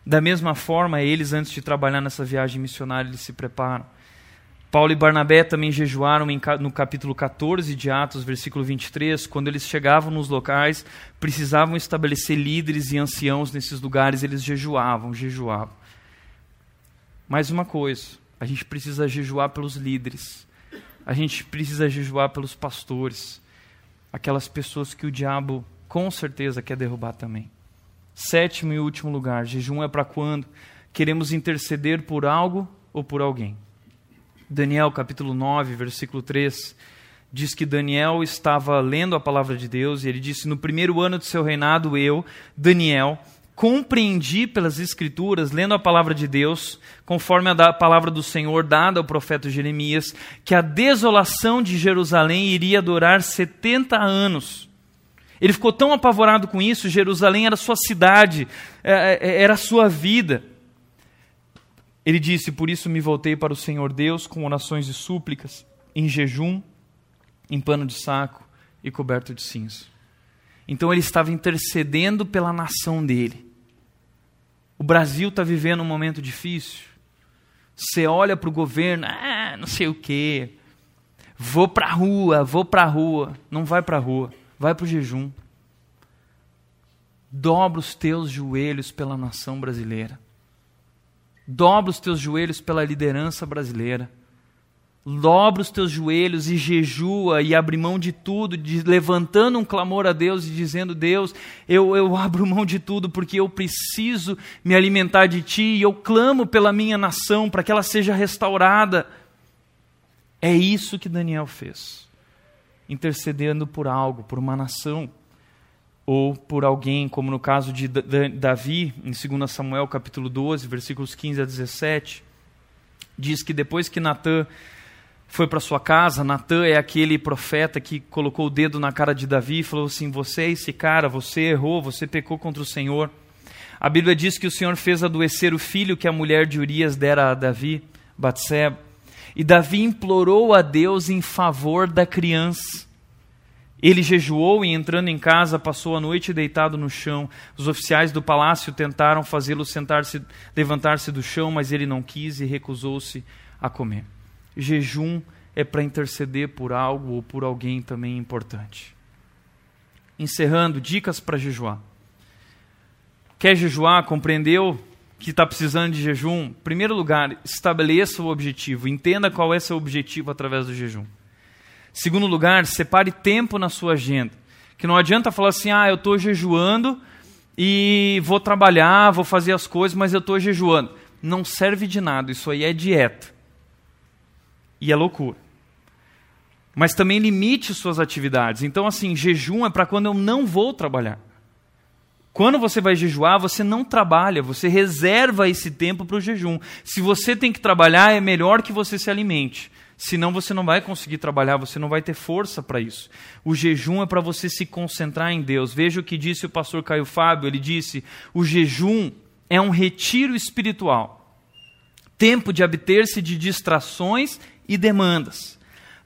S1: Da mesma forma, eles, antes de trabalhar nessa viagem missionária, eles se preparam. Paulo e Barnabé também jejuaram no capítulo 14 de Atos, versículo 23, quando eles chegavam nos locais, precisavam estabelecer líderes e anciãos nesses lugares, eles jejuavam, jejuavam. Mais uma coisa, a gente precisa jejuar pelos líderes, a gente precisa jejuar pelos pastores, aquelas pessoas que o diabo com certeza quer derrubar também. Sétimo e último lugar, jejum é para quando queremos interceder por algo ou por alguém. Daniel capítulo 9, versículo 3, diz que Daniel estava lendo a palavra de Deus e ele disse: No primeiro ano de seu reinado, eu, Daniel, compreendi pelas Escrituras, lendo a palavra de Deus, conforme a palavra do Senhor dada ao profeta Jeremias, que a desolação de Jerusalém iria durar 70 anos. Ele ficou tão apavorado com isso, Jerusalém era sua cidade, é, é, era sua vida. Ele disse: Por isso me voltei para o Senhor Deus com orações e súplicas, em jejum, em pano de saco e coberto de cinza. Então ele estava intercedendo pela nação dele. O Brasil está vivendo um momento difícil. Você olha para o governo, ah, não sei o quê. Vou para a rua, vou para a rua. Não vai para a rua, vai para o jejum. Dobra os teus joelhos pela nação brasileira. Dobra os teus joelhos pela liderança brasileira. Dobra os teus joelhos e jejua e abre mão de tudo, de, levantando um clamor a Deus e dizendo: Deus, eu, eu abro mão de tudo porque eu preciso me alimentar de Ti e eu clamo pela minha nação para que ela seja restaurada. É isso que Daniel fez, intercedendo por algo, por uma nação ou por alguém, como no caso de Davi, em 2 Samuel capítulo 12, versículos 15 a 17, diz que depois que Natã foi para sua casa, Natã é aquele profeta que colocou o dedo na cara de Davi e falou assim: Você é esse cara, você errou, você pecou contra o Senhor. A Bíblia diz que o Senhor fez adoecer o filho que a mulher de Urias dera a Davi, Batseba. E Davi implorou a Deus em favor da criança. Ele jejuou e, entrando em casa, passou a noite deitado no chão. Os oficiais do palácio tentaram fazê-lo sentar-se, levantar-se do chão, mas ele não quis e recusou-se a comer. Jejum é para interceder por algo ou por alguém também importante. Encerrando, dicas para jejuar. Quer jejuar? Compreendeu que está precisando de jejum? Em primeiro lugar, estabeleça o objetivo. Entenda qual é seu objetivo através do jejum. Segundo lugar, separe tempo na sua agenda. Que não adianta falar assim, ah, eu estou jejuando e vou trabalhar, vou fazer as coisas, mas eu estou jejuando. Não serve de nada, isso aí é dieta. E é loucura. Mas também limite suas atividades. Então, assim, jejum é para quando eu não vou trabalhar. Quando você vai jejuar, você não trabalha, você reserva esse tempo para o jejum. Se você tem que trabalhar, é melhor que você se alimente. Senão você não vai conseguir trabalhar, você não vai ter força para isso. O jejum é para você se concentrar em Deus. Veja o que disse o pastor Caio Fábio: ele disse, o jejum é um retiro espiritual, tempo de abter-se de distrações e demandas,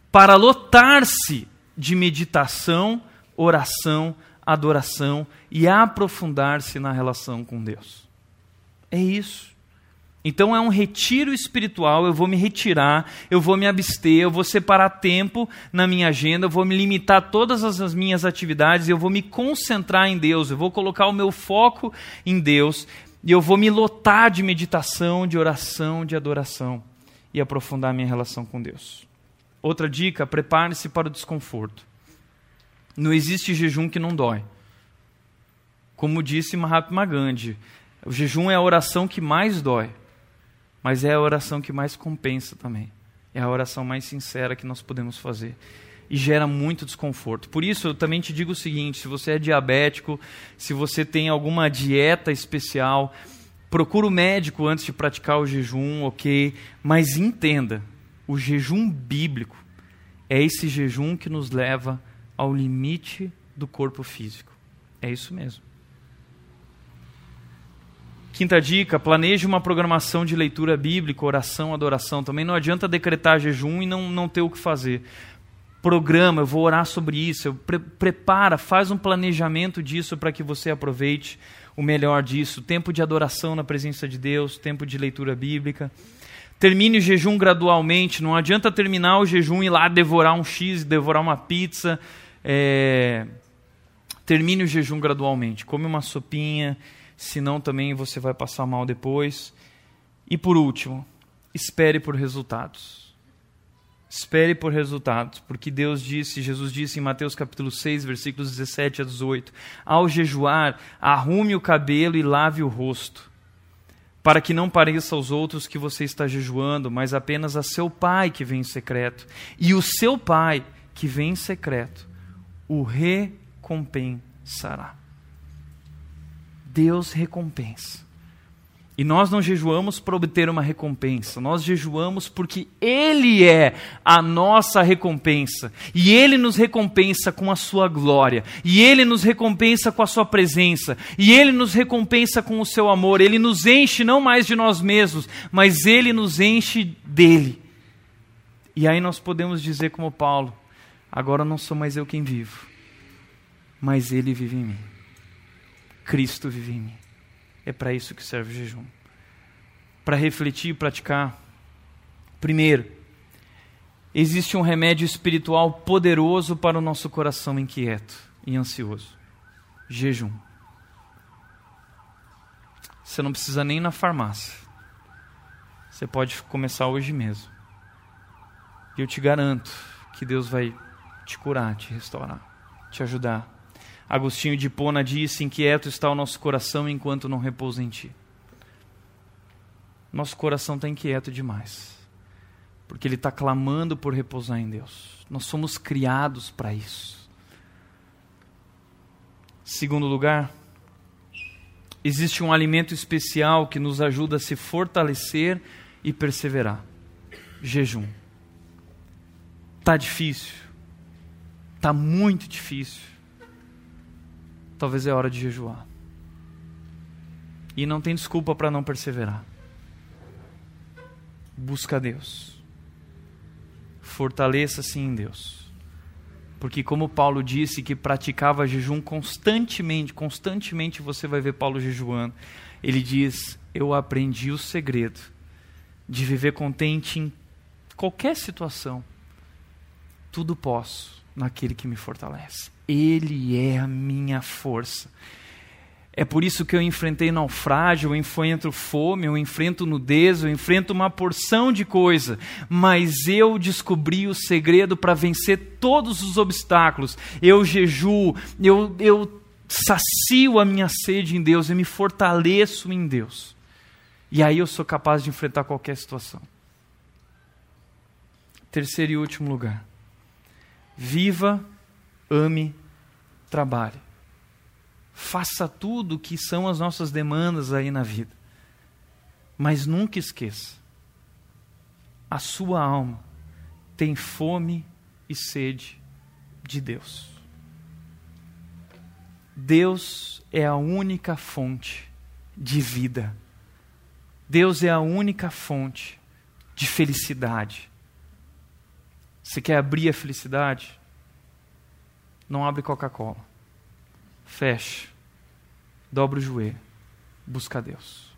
S1: para lotar-se de meditação, oração, adoração e aprofundar-se na relação com Deus. É isso. Então é um retiro espiritual, eu vou me retirar, eu vou me abster, eu vou separar tempo na minha agenda, eu vou me limitar todas as minhas atividades, eu vou me concentrar em Deus, eu vou colocar o meu foco em Deus e eu vou me lotar de meditação, de oração, de adoração e aprofundar minha relação com Deus. Outra dica, prepare-se para o desconforto. Não existe jejum que não dói. Como disse Mahatma Gandhi, o jejum é a oração que mais dói mas é a oração que mais compensa também. É a oração mais sincera que nós podemos fazer. E gera muito desconforto. Por isso, eu também te digo o seguinte: se você é diabético, se você tem alguma dieta especial, procura o médico antes de praticar o jejum, ok? Mas entenda: o jejum bíblico é esse jejum que nos leva ao limite do corpo físico. É isso mesmo. Quinta dica: planeje uma programação de leitura bíblica, oração, adoração. Também não adianta decretar jejum e não, não ter o que fazer. Programa, eu vou orar sobre isso. Eu pre prepara, faz um planejamento disso para que você aproveite o melhor disso. Tempo de adoração na presença de Deus, tempo de leitura bíblica. Termine o jejum gradualmente. Não adianta terminar o jejum e ir lá devorar um X, devorar uma pizza. É... Termine o jejum gradualmente. Come uma sopinha senão também você vai passar mal depois. E por último, espere por resultados. Espere por resultados, porque Deus disse, Jesus disse em Mateus capítulo 6, versículos 17 a 18: Ao jejuar, arrume o cabelo e lave o rosto, para que não pareça aos outros que você está jejuando, mas apenas a seu pai que vem em secreto. E o seu pai que vem em secreto o recompensará. Deus recompensa. E nós não jejuamos para obter uma recompensa, nós jejuamos porque Ele é a nossa recompensa. E Ele nos recompensa com a Sua glória, e Ele nos recompensa com a Sua presença, e Ele nos recompensa com o Seu amor. Ele nos enche não mais de nós mesmos, mas Ele nos enche dele. E aí nós podemos dizer, como Paulo: agora não sou mais eu quem vivo, mas Ele vive em mim. Cristo vive em mim. É para isso que serve o jejum. Para refletir e praticar. Primeiro, existe um remédio espiritual poderoso para o nosso coração inquieto e ansioso: jejum. Você não precisa nem ir na farmácia. Você pode começar hoje mesmo. E eu te garanto que Deus vai te curar, te restaurar, te ajudar Agostinho de Pona disse: Inquieto está o nosso coração enquanto não repousa em ti. Nosso coração está inquieto demais, porque ele está clamando por repousar em Deus. Nós somos criados para isso. Segundo lugar, existe um alimento especial que nos ajuda a se fortalecer e perseverar: jejum. Está difícil, está muito difícil talvez é hora de jejuar. E não tem desculpa para não perseverar. Busca Deus. Fortaleça-se em Deus. Porque como Paulo disse que praticava jejum constantemente, constantemente você vai ver Paulo jejuando. Ele diz: "Eu aprendi o segredo de viver contente em qualquer situação. Tudo posso naquele que me fortalece." Ele é a minha força. É por isso que eu enfrentei naufrágio, eu enfrento fome, eu enfrento nudez, eu enfrento uma porção de coisa, mas eu descobri o segredo para vencer todos os obstáculos. Eu jejuo, eu, eu sacio a minha sede em Deus, eu me fortaleço em Deus. E aí eu sou capaz de enfrentar qualquer situação. Terceiro e último lugar. Viva, ame trabalhe. faça tudo que são as nossas demandas aí na vida. Mas nunca esqueça: a sua alma tem fome e sede de Deus. Deus é a única fonte de vida. Deus é a única fonte de felicidade. Você quer abrir a felicidade? Não abre Coca-Cola. Feche. Dobra o joelho. Busca Deus.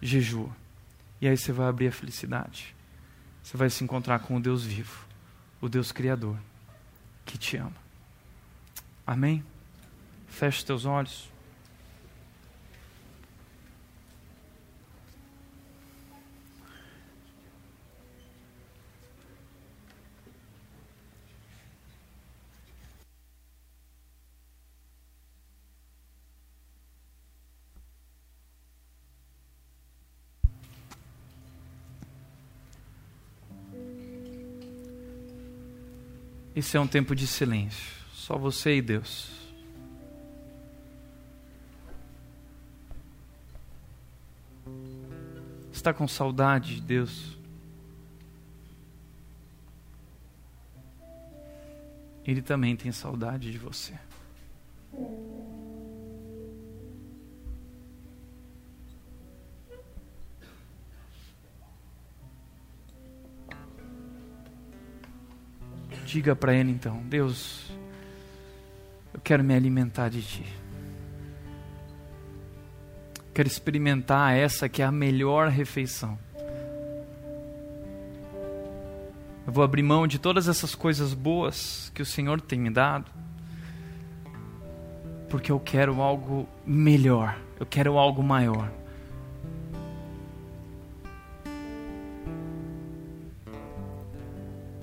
S1: Jejua. E aí você vai abrir a felicidade. Você vai se encontrar com o Deus vivo, o Deus Criador, que te ama. Amém? Feche teus olhos. Esse é um tempo de silêncio. Só você e Deus. Está com saudade de Deus? Ele também tem saudade de você. Diga para ele então: Deus, eu quero me alimentar de Ti. Quero experimentar essa que é a melhor refeição. Eu vou abrir mão de todas essas coisas boas que o Senhor tem me dado, porque eu quero algo melhor, eu quero algo maior.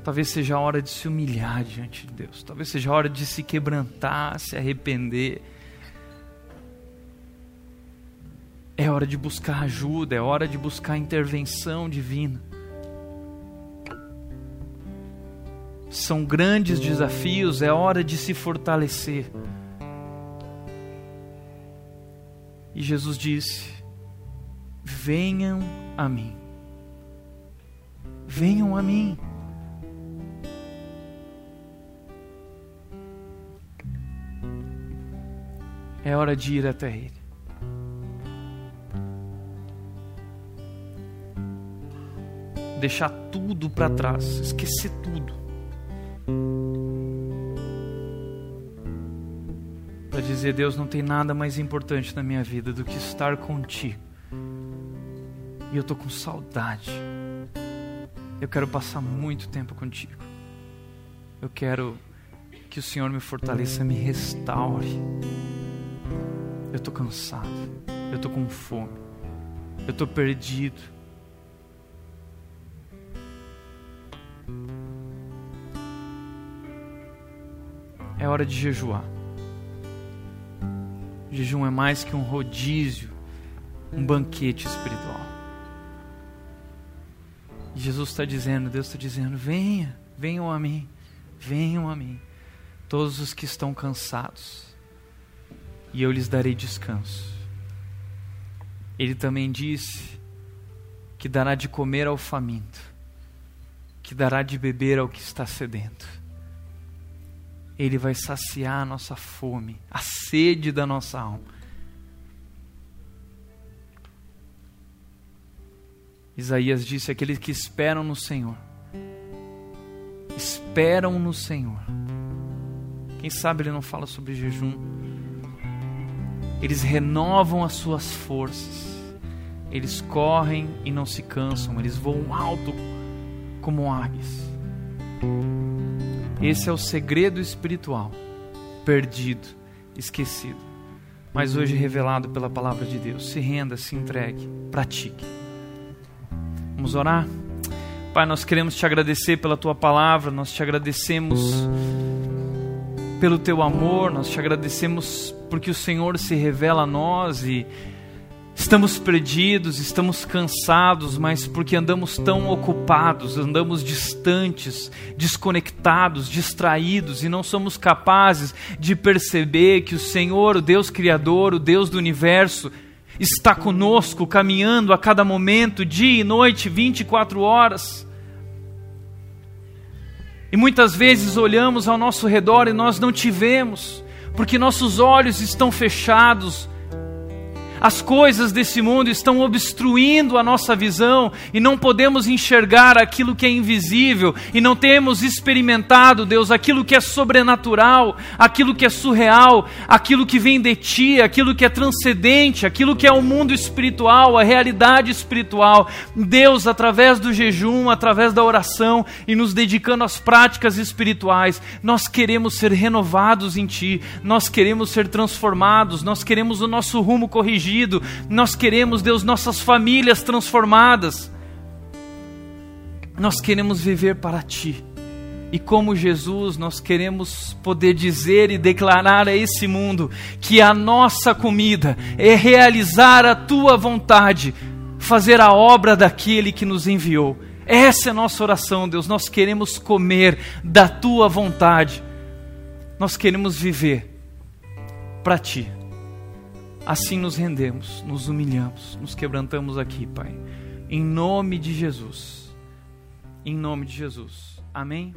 S1: Talvez seja a hora de se humilhar diante de Deus. Talvez seja a hora de se quebrantar, se arrepender. É hora de buscar ajuda, é hora de buscar intervenção divina. São grandes desafios, é hora de se fortalecer. E Jesus disse: Venham a mim. Venham a mim. É hora de ir até Ele. Deixar tudo para trás, esquecer tudo. Para dizer, Deus, não tem nada mais importante na minha vida do que estar contigo. E eu tô com saudade. Eu quero passar muito tempo contigo. Eu quero que o Senhor me fortaleça, me restaure. Estou cansado. Eu estou com fome. Eu estou perdido. É hora de jejuar. O jejum é mais que um rodízio, um banquete espiritual. Jesus está dizendo, Deus está dizendo: venha, venham a mim, venham a mim, todos os que estão cansados e eu lhes darei descanso. Ele também disse que dará de comer ao faminto, que dará de beber ao que está sedento. Ele vai saciar a nossa fome, a sede da nossa alma. Isaías disse: aqueles que esperam no Senhor, esperam no Senhor. Quem sabe ele não fala sobre jejum, eles renovam as suas forças. Eles correm e não se cansam, eles voam alto como águias. Esse é o segredo espiritual, perdido, esquecido, mas hoje revelado pela palavra de Deus. Se renda, se entregue, pratique. Vamos orar? Pai, nós queremos te agradecer pela tua palavra, nós te agradecemos pelo teu amor, nós te agradecemos porque o Senhor se revela a nós e Estamos perdidos, estamos cansados, mas porque andamos tão ocupados, andamos distantes, desconectados, distraídos e não somos capazes de perceber que o Senhor, o Deus Criador, o Deus do universo, está conosco, caminhando a cada momento, dia e noite, 24 horas. E muitas vezes olhamos ao nosso redor e nós não te vemos, porque nossos olhos estão fechados as coisas desse mundo estão obstruindo a nossa visão e não podemos enxergar aquilo que é invisível e não temos experimentado, Deus, aquilo que é sobrenatural, aquilo que é surreal, aquilo que vem de ti, aquilo que é transcendente, aquilo que é o mundo espiritual, a realidade espiritual. Deus, através do jejum, através da oração e nos dedicando às práticas espirituais, nós queremos ser renovados em ti, nós queremos ser transformados, nós queremos o nosso rumo corrigido nós queremos, Deus, nossas famílias transformadas. Nós queremos viver para Ti. E como Jesus, nós queremos poder dizer e declarar a esse mundo que a nossa comida é realizar a tua vontade, fazer a obra daquele que nos enviou. Essa é a nossa oração, Deus. Nós queremos comer da tua vontade. Nós queremos viver para ti. Assim nos rendemos, nos humilhamos, nos quebrantamos aqui, Pai. Em nome de Jesus. Em nome de Jesus. Amém.